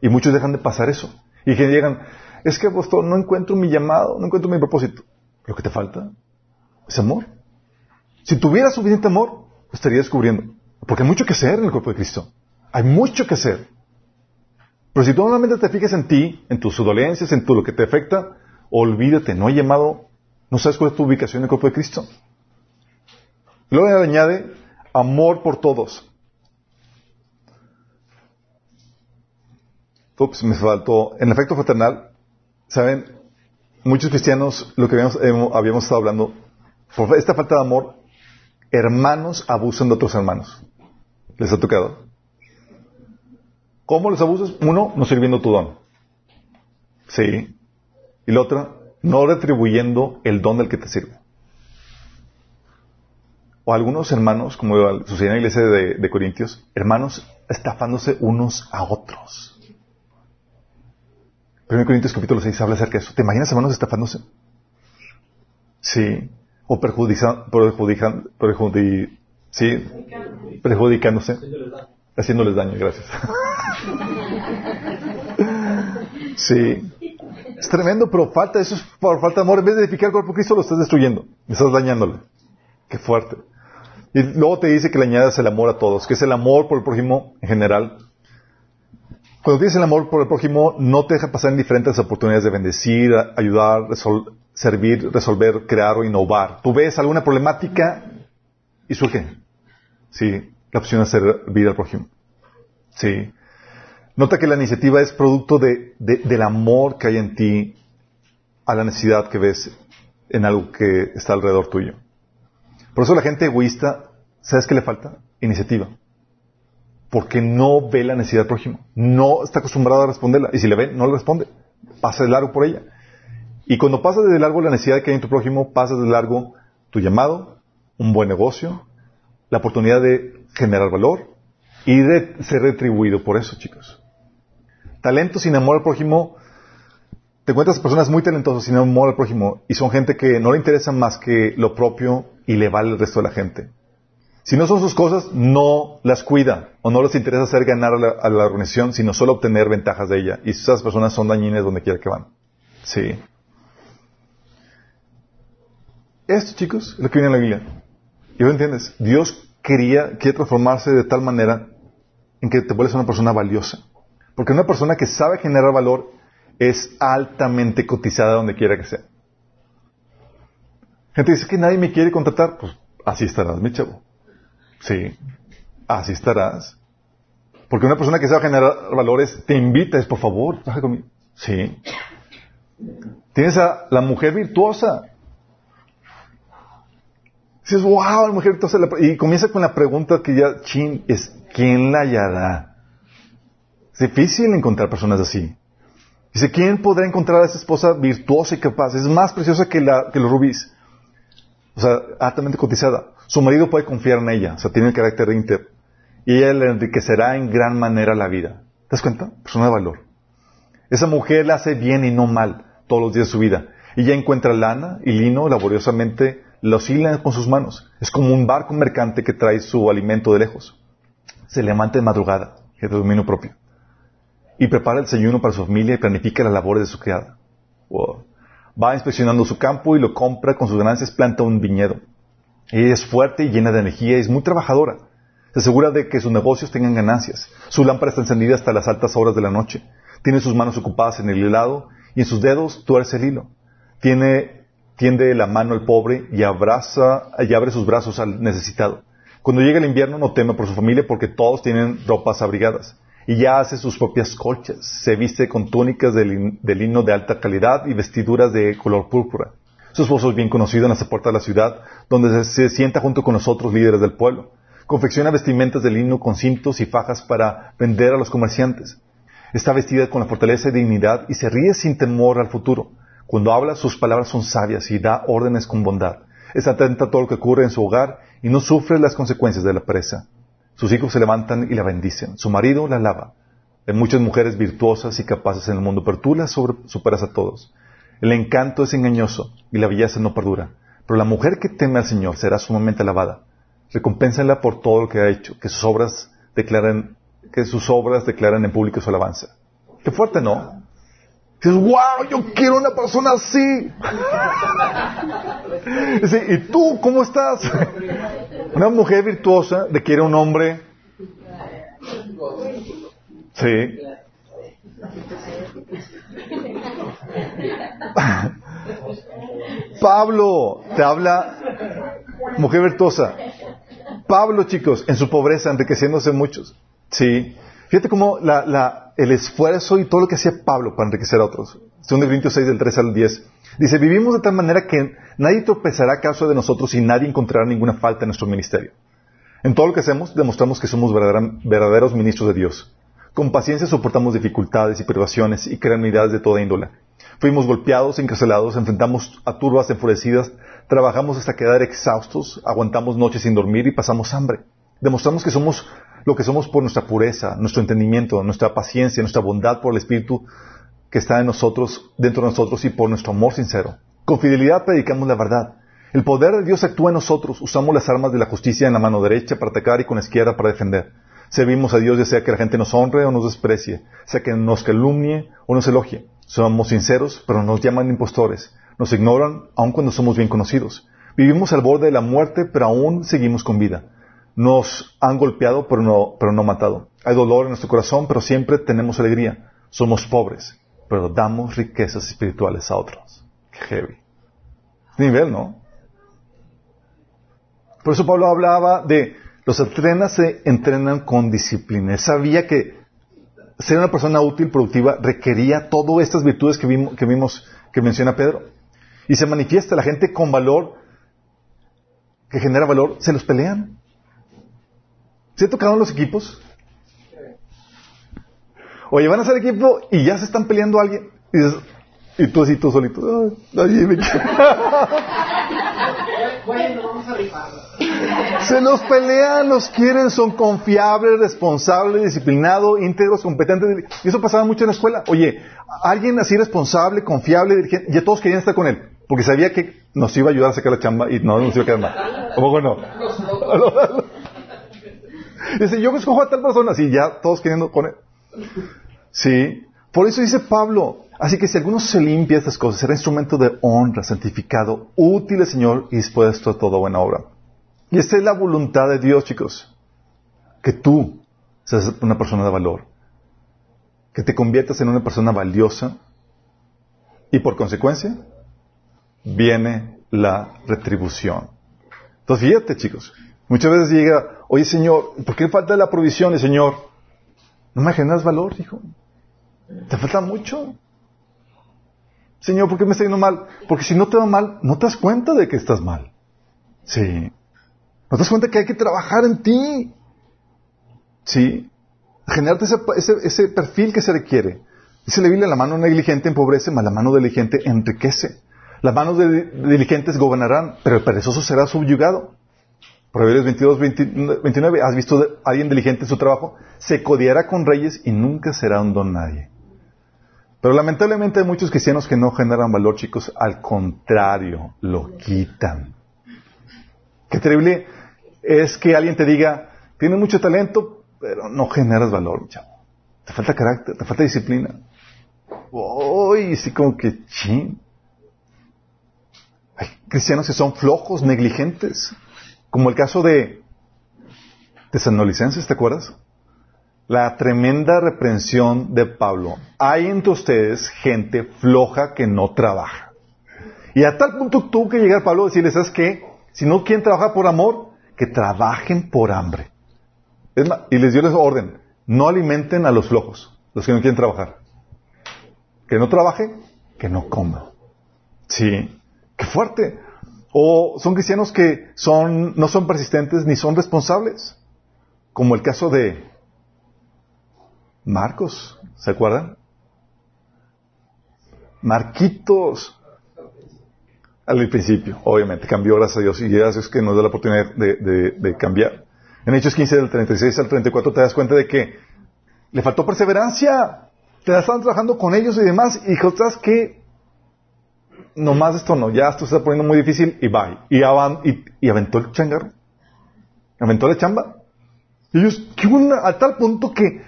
Y muchos dejan de pasar eso. Y que llegan, es que no encuentro mi llamado, no encuentro mi propósito. Lo que te falta es amor. Si tuvieras suficiente amor, estarías descubriendo. Porque hay mucho que hacer en el cuerpo de Cristo. Hay mucho que hacer. Pero si tú normalmente te fijas en ti, en tus dolencias, en todo lo que te afecta, olvídate, no hay llamado, no sabes cuál es tu ubicación en el cuerpo de Cristo. Luego añade amor por todos. Ups, me faltó. En efecto fraternal, ¿saben? Muchos cristianos, lo que habíamos, habíamos estado hablando, por esta falta de amor, hermanos abusan de otros hermanos. ¿Les ha tocado? ¿Cómo los abusas? Uno, no sirviendo tu don. Sí. Y la otra, no retribuyendo el don del que te sirve. O algunos hermanos, como sucedió en la iglesia de, Corintios, hermanos estafándose unos a otros. 1 Corintios capítulo 6 habla acerca de eso. ¿Te imaginas hermanos estafándose? Sí. O perjudicando, perjudican, perjudi, sí, perjudicándose. Haciéndoles daño, gracias. sí. Es tremendo, pero falta, eso es por falta de amor. En vez de edificar el cuerpo Cristo, lo estás destruyendo. Estás dañándole. Qué fuerte. Y luego te dice que le añadas el amor a todos, que es el amor por el prójimo en general, cuando tienes el amor por el prójimo, no te deja pasar en diferentes oportunidades de bendecir, ayudar, servir, resolver, crear o innovar. Tú ves alguna problemática y surge. Sí, la opción de servir al prójimo. Sí. Nota que la iniciativa es producto de, del amor que hay en ti a la necesidad que ves en algo que está alrededor tuyo. Por eso la gente egoísta, ¿sabes qué le falta? Iniciativa porque no ve la necesidad del prójimo. No está acostumbrado a responderla. Y si le ve, no le responde. Pasa de largo por ella. Y cuando pasas de largo la necesidad que hay en tu prójimo, pasas de largo tu llamado, un buen negocio, la oportunidad de generar valor y ser retribuido por eso, chicos. Talento sin amor al prójimo, te encuentras personas muy talentosas sin amor al prójimo y son gente que no le interesa más que lo propio y le vale el resto de la gente. Si no son sus cosas, no las cuida o no les interesa hacer ganar a la, organización, sino solo obtener ventajas de ella. Y esas personas son dañinas donde quiera que van. Sí. Esto, chicos, es lo que viene en la Biblia. ¿Y vos entiendes? Dios quería, quiere transformarse de tal manera en que te vuelves una persona valiosa. Porque una persona que sabe generar valor es altamente cotizada donde quiera que sea. Gente dice que nadie me quiere contratar, pues así estarás, mi chavo. Sí, así estarás. Porque una persona que sabe generar valores te invita, es por favor, trabaja conmigo. Sí. Tienes a la mujer virtuosa. Dices, wow, la mujer. Y comienza con la pregunta que ya, chin, es, ¿quién la hallará? Es difícil encontrar personas así. Dice, ¿quién podrá encontrar a esa esposa virtuosa y capaz? Es más preciosa que, la, que los rubíes. O sea, altamente cotizada. Su marido puede confiar en ella, o sea, tiene el carácter íntegro. Y ella le enriquecerá en gran manera la vida. ¿Te das cuenta? Persona de valor. Esa mujer le hace bien y no mal todos los días de su vida. Y ella encuentra lana y lino laboriosamente, los hila con sus manos. Es como un barco mercante que trae su alimento de lejos. Se levanta de madrugada, que de dominio propio. Y prepara el desayuno para su familia y planifica las labores de su criada. Va inspeccionando su campo y lo compra con sus ganancias, planta un viñedo. Ella es fuerte y llena de energía y es muy trabajadora. Se asegura de que sus negocios tengan ganancias. Su lámpara está encendida hasta las altas horas de la noche. Tiene sus manos ocupadas en el helado y en sus dedos tuerce el hilo. Tiene, tiende la mano al pobre y abraza, y abre sus brazos al necesitado. Cuando llega el invierno no teme por su familia porque todos tienen ropas abrigadas. Y ya hace sus propias colchas. Se viste con túnicas de, de lino de alta calidad y vestiduras de color púrpura. Su esposo es bien conocido en las puertas de la ciudad, donde se, sienta junto con los otros líderes del pueblo. Confecciona vestimentas de lino con cintos y fajas para vender a los comerciantes. Está vestida con la fortaleza y dignidad y se ríe sin temor al futuro. Cuando habla, sus palabras son sabias y da órdenes con bondad. Está atenta a todo lo que ocurre en su hogar y no sufre las consecuencias de la presa. Sus hijos se levantan y la bendicen. Su marido la alaba. Hay muchas mujeres virtuosas y capaces en el mundo, pero tú las superas a todos. El encanto es engañoso y la belleza no perdura. Pero la mujer que teme al Señor será sumamente alabada. Recompénsala por todo lo que ha hecho, que sus obras declaran, que sus obras declaran en público su alabanza. Qué fuerte, ¿no? Dices, wow, yo quiero una persona así. ¿y tú cómo estás? Una mujer virtuosa de quiere un hombre. Sí. Pablo te habla, mujer virtuosa. Pablo, chicos, en su pobreza, enriqueciéndose muchos. Sí. Fíjate cómo la, el esfuerzo y todo lo que hacía Pablo para enriquecer a otros. 2 Corintios 6 del 3 al 10. Dice, vivimos de tal manera que nadie tropezará a causa de nosotros y nadie encontrará ninguna falta en nuestro ministerio. En todo lo que hacemos, demostramos que somos verdaderos ministros de Dios. Con paciencia soportamos dificultades y privaciones y calamidades de toda índole. Fuimos golpeados, encarcelados, enfrentamos a turbas enfurecidas, trabajamos hasta quedar exhaustos, aguantamos noches sin dormir y pasamos hambre. Demostramos que somos lo que somos por nuestra pureza, nuestro entendimiento, nuestra paciencia, nuestra bondad por el Espíritu que está en nosotros, dentro de nosotros y por nuestro amor sincero. Con fidelidad predicamos la verdad. El poder de Dios actúa en nosotros. Usamos las armas de la justicia en la mano derecha para atacar y con la izquierda para defender. Servimos a Dios ya sea que la gente nos honre o nos desprecie, sea que nos calumnie o nos elogie. Somos sinceros, pero nos llaman impostores. Nos ignoran aun cuando somos bien conocidos. Vivimos al borde de la muerte, pero aún seguimos con vida. Nos han golpeado, pero no, pero no matado. Hay dolor en nuestro corazón, pero siempre tenemos alegría. Somos pobres, pero damos riquezas espirituales a otros. Qué heavy. Nivel, ¿no? Por eso Pablo hablaba de los atletas se entrenan con disciplina. Él sabía que ser una persona útil, productiva, requería todas estas virtudes que vimos, que vimos, que menciona Pedro. Y se manifiesta la gente con valor, que genera valor, se los pelean. ¿Se tocaron los equipos? Oye, van a ser equipo y ya se están peleando a alguien. Y, y tú así, tú solito. Bueno, vamos a rifarlo. Se los pelean, los quieren, son confiables, responsables, disciplinados, íntegros, competentes. Y eso pasaba mucho en la escuela. Oye, alguien así responsable, confiable, dirigente, ya todos querían estar con él. Porque sabía que nos iba a ayudar a sacar la chamba y no nos iba a quedar mal. ¿Cómo bueno? Dice, yo escojo a tal persona. Sí, ya todos queriendo con él. Sí. Por eso dice Pablo, así que si alguno se limpia estas cosas, será instrumento de honra, santificado, útil al Señor y dispuesto a toda buena obra. Y esta es la voluntad de Dios, chicos. Que tú seas una persona de valor. Que te conviertas en una persona valiosa. Y por consecuencia, viene la retribución. Entonces, fíjate, chicos. Muchas veces llega, oye, Señor, ¿por qué falta la provisión? Señor, no me generas valor, hijo. Te falta mucho. Señor, ¿por qué me está yendo mal? Porque si no te va mal, no te das cuenta de que estás mal. Sí. ¿No te das cuenta que hay que trabajar en ti? Sí. Generarte ese, ese, perfil que se requiere. Dice la Biblia, la mano negligente empobrece, mas la mano diligente enriquece. Las manos de, diligentes gobernarán, pero el perezoso será subyugado. Proverbios 22, 29. ¿Has visto a alguien diligente en su trabajo? Se codiará con reyes y nunca será un don nadie. Pero lamentablemente hay muchos cristianos que no generan valor, chicos. Al contrario, lo quitan. Qué terrible es que alguien te diga, tienes mucho talento, pero no generas valor, chavo. Te falta carácter, te falta disciplina. Uy, sí como que ching. Hay cristianos que son flojos, negligentes. Como el caso de, de San Nolicenses, ¿te acuerdas? La tremenda reprensión de Pablo. Hay entre ustedes gente floja que no trabaja. Y a tal punto tuvo que llegar Pablo a decirles, ¿sabes qué? Si no quieren trabajar por amor, que trabajen por hambre. y les dio la orden, no alimenten a los flojos, los que no quieren trabajar. Que no trabaje, que no coma. Sí, qué fuerte. O son cristianos que son, no son persistentes ni son responsables. Como el caso de Marcos, ¿se acuerdan? Marquitos, al principio, obviamente, cambió, gracias a Dios, y gracias que nos da la oportunidad de, cambiar. En Hechos 15, del 36 al 34, te das cuenta de que le faltó perseverancia. Te la estaban trabajando con ellos y demás, y dijo, ¿sabes qué? Nomás esto no, ya esto se está poniendo muy difícil, y bye. Y, y, y aventó el changarro. Aventó la chamba. Y ellos, que una, a tal punto que,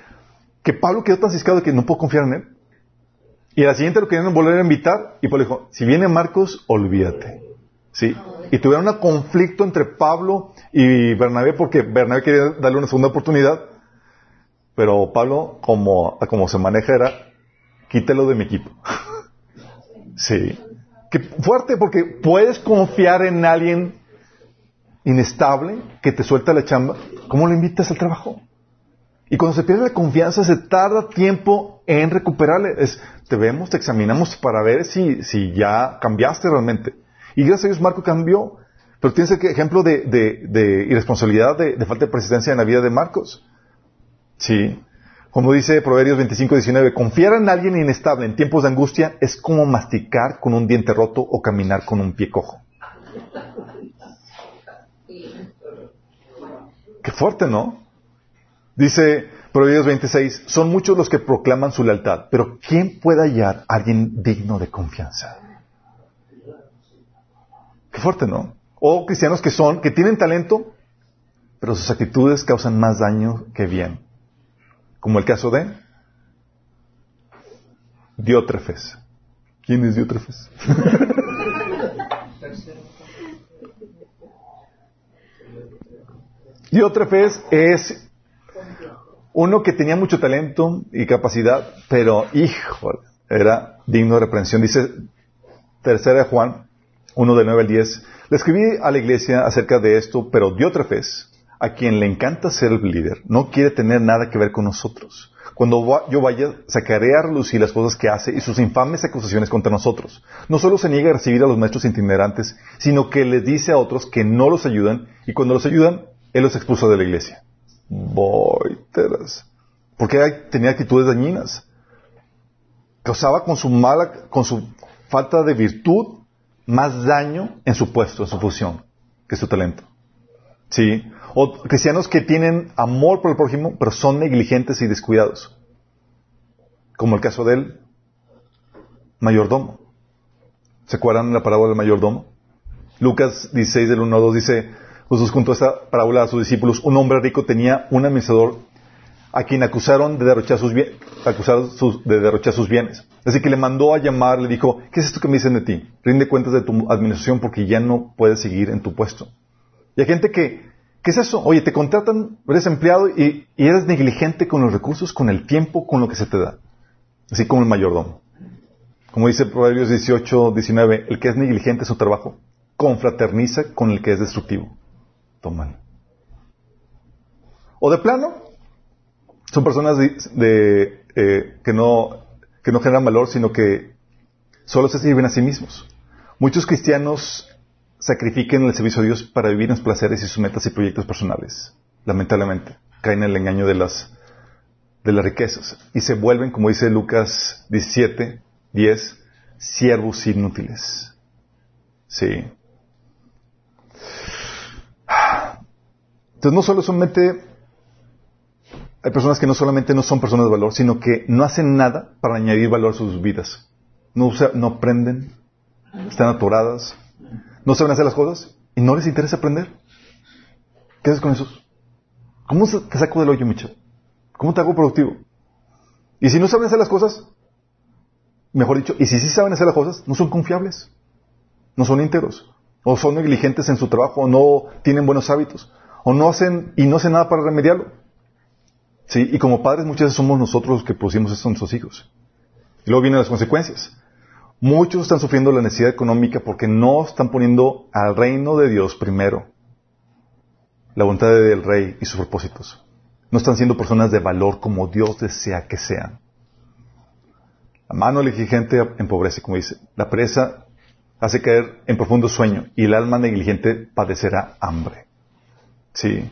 que Pablo quedó tan ciscado que no puedo confiar en él. Y a la siguiente lo querían volver a invitar y Pablo dijo, si viene Marcos, olvídate. ¿Sí? Y tuvieron un conflicto entre Pablo y Bernabé porque Bernabé quería darle una segunda oportunidad, pero Pablo, como, como se maneja, era, quítelo de mi equipo. sí. Que fuerte porque puedes confiar en alguien inestable que te suelta la chamba. ¿Cómo lo invitas al trabajo? Y cuando se pierde la confianza, se tarda tiempo en recuperarle. Es, te vemos, te examinamos para ver si, si ya cambiaste realmente. Y gracias a Dios Marco cambió. Pero tienes el ejemplo de, de, de irresponsabilidad, de, de, falta de persistencia en la vida de Marcos. Sí. Como dice Proverbios 25, 19, confiar en alguien inestable en tiempos de angustia es como masticar con un diente roto o caminar con un pie cojo. Qué fuerte, ¿no? Dice Proverbios 26, son muchos los que proclaman su lealtad, pero ¿quién puede hallar a alguien digno de confianza? Qué fuerte, ¿no? O cristianos que son, que tienen talento, pero sus actitudes causan más daño que bien. Como el caso de Diótrefes. ¿Quién es Diótrefes? Diótrefes es uno que tenía mucho talento y capacidad, pero hijo, era digno de reprensión. Dice tercera de Juan, 1 del 9 al 10. Le escribí a la iglesia acerca de esto, pero Diótrefes, a quien le encanta ser el líder, no quiere tener nada que ver con nosotros. Cuando yo vaya, sacaré a relucir las cosas que hace y sus infames acusaciones contra nosotros. No solo se niega a recibir a los maestros itinerantes, sino que les dice a otros que no los ayudan, y cuando los ayudan, él los expulsa de la iglesia. Boiteras. Porque tenía actitudes dañinas. Causaba con su mala, con su falta de virtud, más daño en su puesto, en su función, que su talento. ¿Sí? O cristianos que tienen amor por el prójimo, pero son negligentes y descuidados. Como el caso del mayordomo. ¿Se acuerdan de la parábola del mayordomo? Lucas 16 del 1 al 2 dice, Jesús contó esta parábola a sus discípulos. Un hombre rico tenía un administrador a quien acusaron de derrochar sus, de derrochar sus bienes. Así que le mandó a llamar, le dijo, ¿qué es esto que me dicen de ti? Rinde cuentas de tu administración porque ya no puedes seguir en tu puesto. Y hay gente que ¿Qué es eso? Oye, te contratan, eres empleado y, eres negligente con los recursos, con el tiempo, con lo que se te da. Así como el mayordomo. Como dice Proverbios 18, 19, el que es negligente en su trabajo, confraterniza con el que es destructivo. Tómalo. O de plano, son personas eh, que, no, que no generan valor, sino que solo se sirven a sí mismos. Muchos cristianos sacrifiquen el servicio a Dios para vivir en los placeres y sus metas y proyectos personales. Lamentablemente, caen en el engaño de las, de las riquezas y se vuelven, como dice Lucas 17, 10, siervos inútiles. Sí. Entonces no solo solamente hay personas que no solamente no son personas de valor, sino que no hacen nada para añadir valor a sus vidas. No, no aprenden, están atoradas, no saben hacer las cosas y no les interesa aprender. ¿Qué haces con esos? ¿Cómo te saco del hoyo, Michel? ¿Cómo te hago productivo? Y si no saben hacer las cosas, mejor dicho, y si sí saben hacer las cosas, no son confiables, no son íntegros, o son negligentes en su trabajo, o no tienen buenos hábitos, o no hacen y no hacen nada para remediarlo. Sí, y como padres muchas veces somos nosotros los que pusimos esto a nuestros hijos. Y luego vienen las consecuencias. Muchos están sufriendo la necesidad económica porque no están poniendo al reino de Dios primero, la voluntad del rey y sus propósitos. No están siendo personas de valor como Dios desea que sean. La mano negligente empobrece, como dice. La presa hace caer en profundo sueño y el alma negligente padecerá hambre. Sí.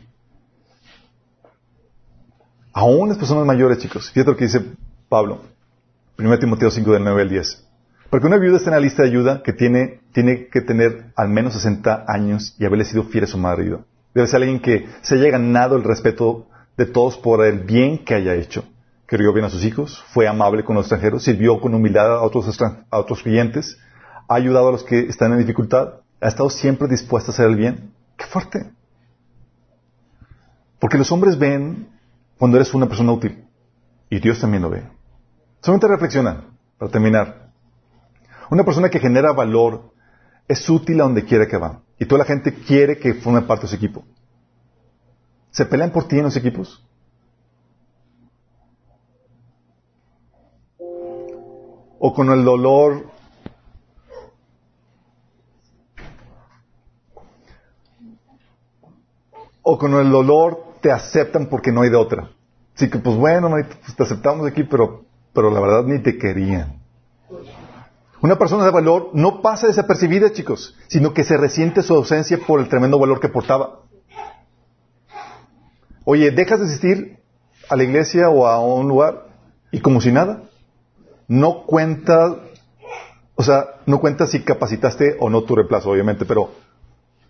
Aún las personas mayores, chicos. Fíjate lo que dice Pablo. 1 Timoteo 5 del 9 al 10. Porque una viuda está en la lista de ayuda que tiene, tiene que tener al menos 60 años y haberle sido fiel a su marido. Debe ser alguien que se haya ganado el respeto de todos por el bien que haya hecho. Que bien a sus hijos, fue amable con los extranjeros, sirvió con humildad a otros, a otros clientes, ha ayudado a los que están en dificultad, ha estado siempre dispuesta a hacer el bien. ¡Qué fuerte! Porque los hombres ven cuando eres una persona útil. Y Dios también lo ve. Solamente reflexiona, para terminar. Una persona que genera valor es útil a donde quiera que va. Y toda la gente quiere que forme parte de su equipo. ¿Se pelean por ti en los equipos? O con el dolor o con el dolor te aceptan porque no hay de otra. Así que, pues bueno, pues te aceptamos aquí, pero, pero la verdad ni te querían. Una persona de valor no pasa desapercibida, chicos, sino que se resiente su ausencia por el tremendo valor que portaba. Oye, dejas de asistir a la iglesia o a un lugar y como si nada. No cuenta, o sea, no cuenta si capacitaste o no tu reemplazo, obviamente, pero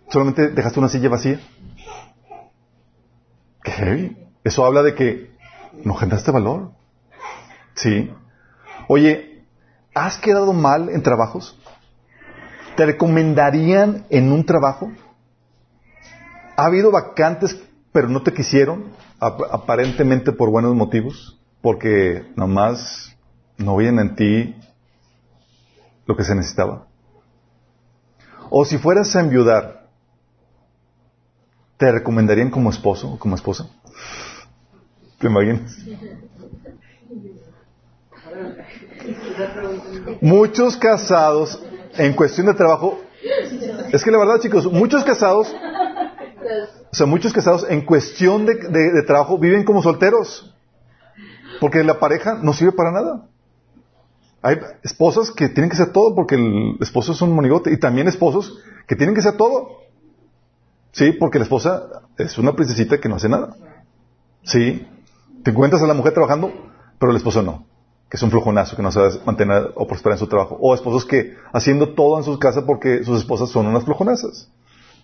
solamente dejaste una silla vacía. Eso habla de que no generaste valor. Sí. Oye, ¿has quedado mal en trabajos? ¿Te recomendarían en un trabajo? ¿Ha habido vacantes pero no te quisieron? aparentemente por buenos motivos, porque nomás no veían en ti lo que se necesitaba. O si fueras a enviudar, ¿te recomendarían como esposo o como esposa? ¿Te imaginas? Muchos casados, en cuestión de trabajo, es que la verdad, chicos, muchos casados o sea, muchos casados en cuestión de, trabajo viven como solteros. Porque la pareja no sirve para nada. Hay esposas que tienen que ser todo porque el esposo es un monigote. Y también esposos que tienen que ser todo. Sí, porque la esposa es una princesita que no hace nada. Sí. Te encuentras a la mujer trabajando, pero el esposo no. Que es un flojonazo, que no sabe mantener o prosperar en su trabajo. O esposos que haciendo todo en sus casas porque sus esposas son unas flojonazas.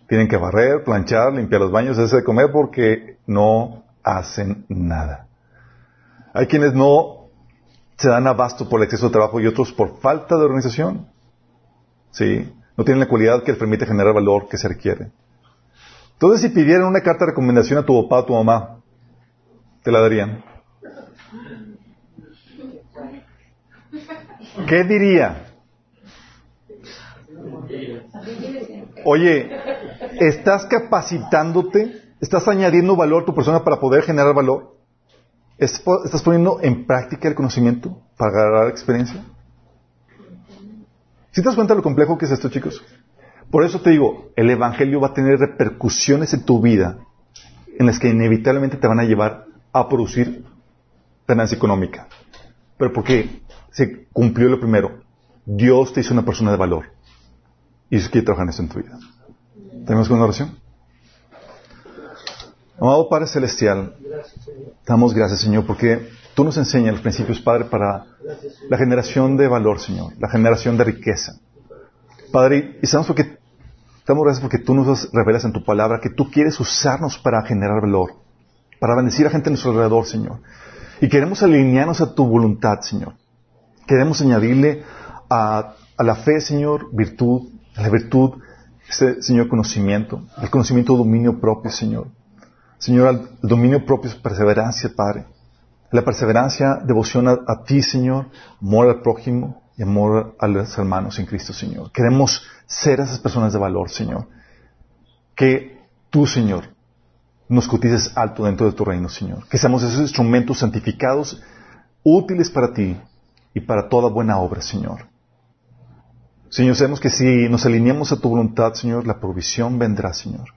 Tienen que barrer, planchar, limpiar los baños, hacer de comer porque no hacen nada. Hay quienes no se dan abasto por el exceso de trabajo y otros por falta de organización. ¿Sí? No tienen la cualidad que les permite generar valor que se requiere. Entonces, si pidieran una carta de recomendación a tu papá o tu mamá, ¿te la darían? ¿Qué diría? Oye, ¿estás capacitándote? ¿Estás añadiendo valor a tu persona para poder generar valor? ¿Estás poniendo en práctica el conocimiento para agarrar experiencia? ¿Si te das cuenta de lo complejo que es esto, chicos? Por eso te digo, el Evangelio va a tener repercusiones en tu vida en las que inevitablemente te van a llevar a producir ganancia económica. Pero porque se cumplió lo primero. Dios te hizo una persona de valor. Y Dios quiere trabajar en eso en tu vida. ¿Tenemos una oración? Amado Padre Celestial, damos gracias, Señor, porque tú nos enseñas los principios, Padre, para la generación de valor, Señor, la generación de riqueza. Padre, y porque, damos gracias porque tú nos revelas en tu palabra que tú quieres usarnos para generar valor, para bendecir a gente a nuestro alrededor, Señor. Y queremos alinearnos a tu voluntad, Señor. Queremos añadirle a, la fe, Señor, virtud, a la virtud, Señor, conocimiento, el conocimiento dominio propio, Señor. Señor, el dominio propio es perseverancia, Padre. La perseverancia, devoción a, ti, Señor, amor al prójimo y amor a los hermanos en Cristo, Señor. Queremos ser esas personas de valor, Señor. Que tú, Señor, nos cotices alto dentro de tu reino, Señor. Que seamos esos instrumentos santificados, útiles para ti y para toda buena obra, Señor. Señor, sabemos que si nos alineamos a tu voluntad, Señor, la provisión vendrá, Señor.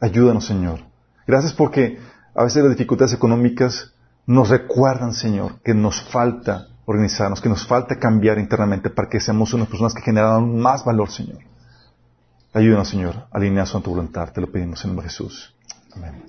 Ayúdanos, Señor. Gracias porque a veces las dificultades económicas nos recuerdan, Señor, que nos falta organizarnos, que nos falta cambiar internamente para que seamos unas personas que generan más valor, Señor. Ayúdanos, Señor, alineados a tu voluntad. Te lo pedimos en nombre de Jesús. Amén.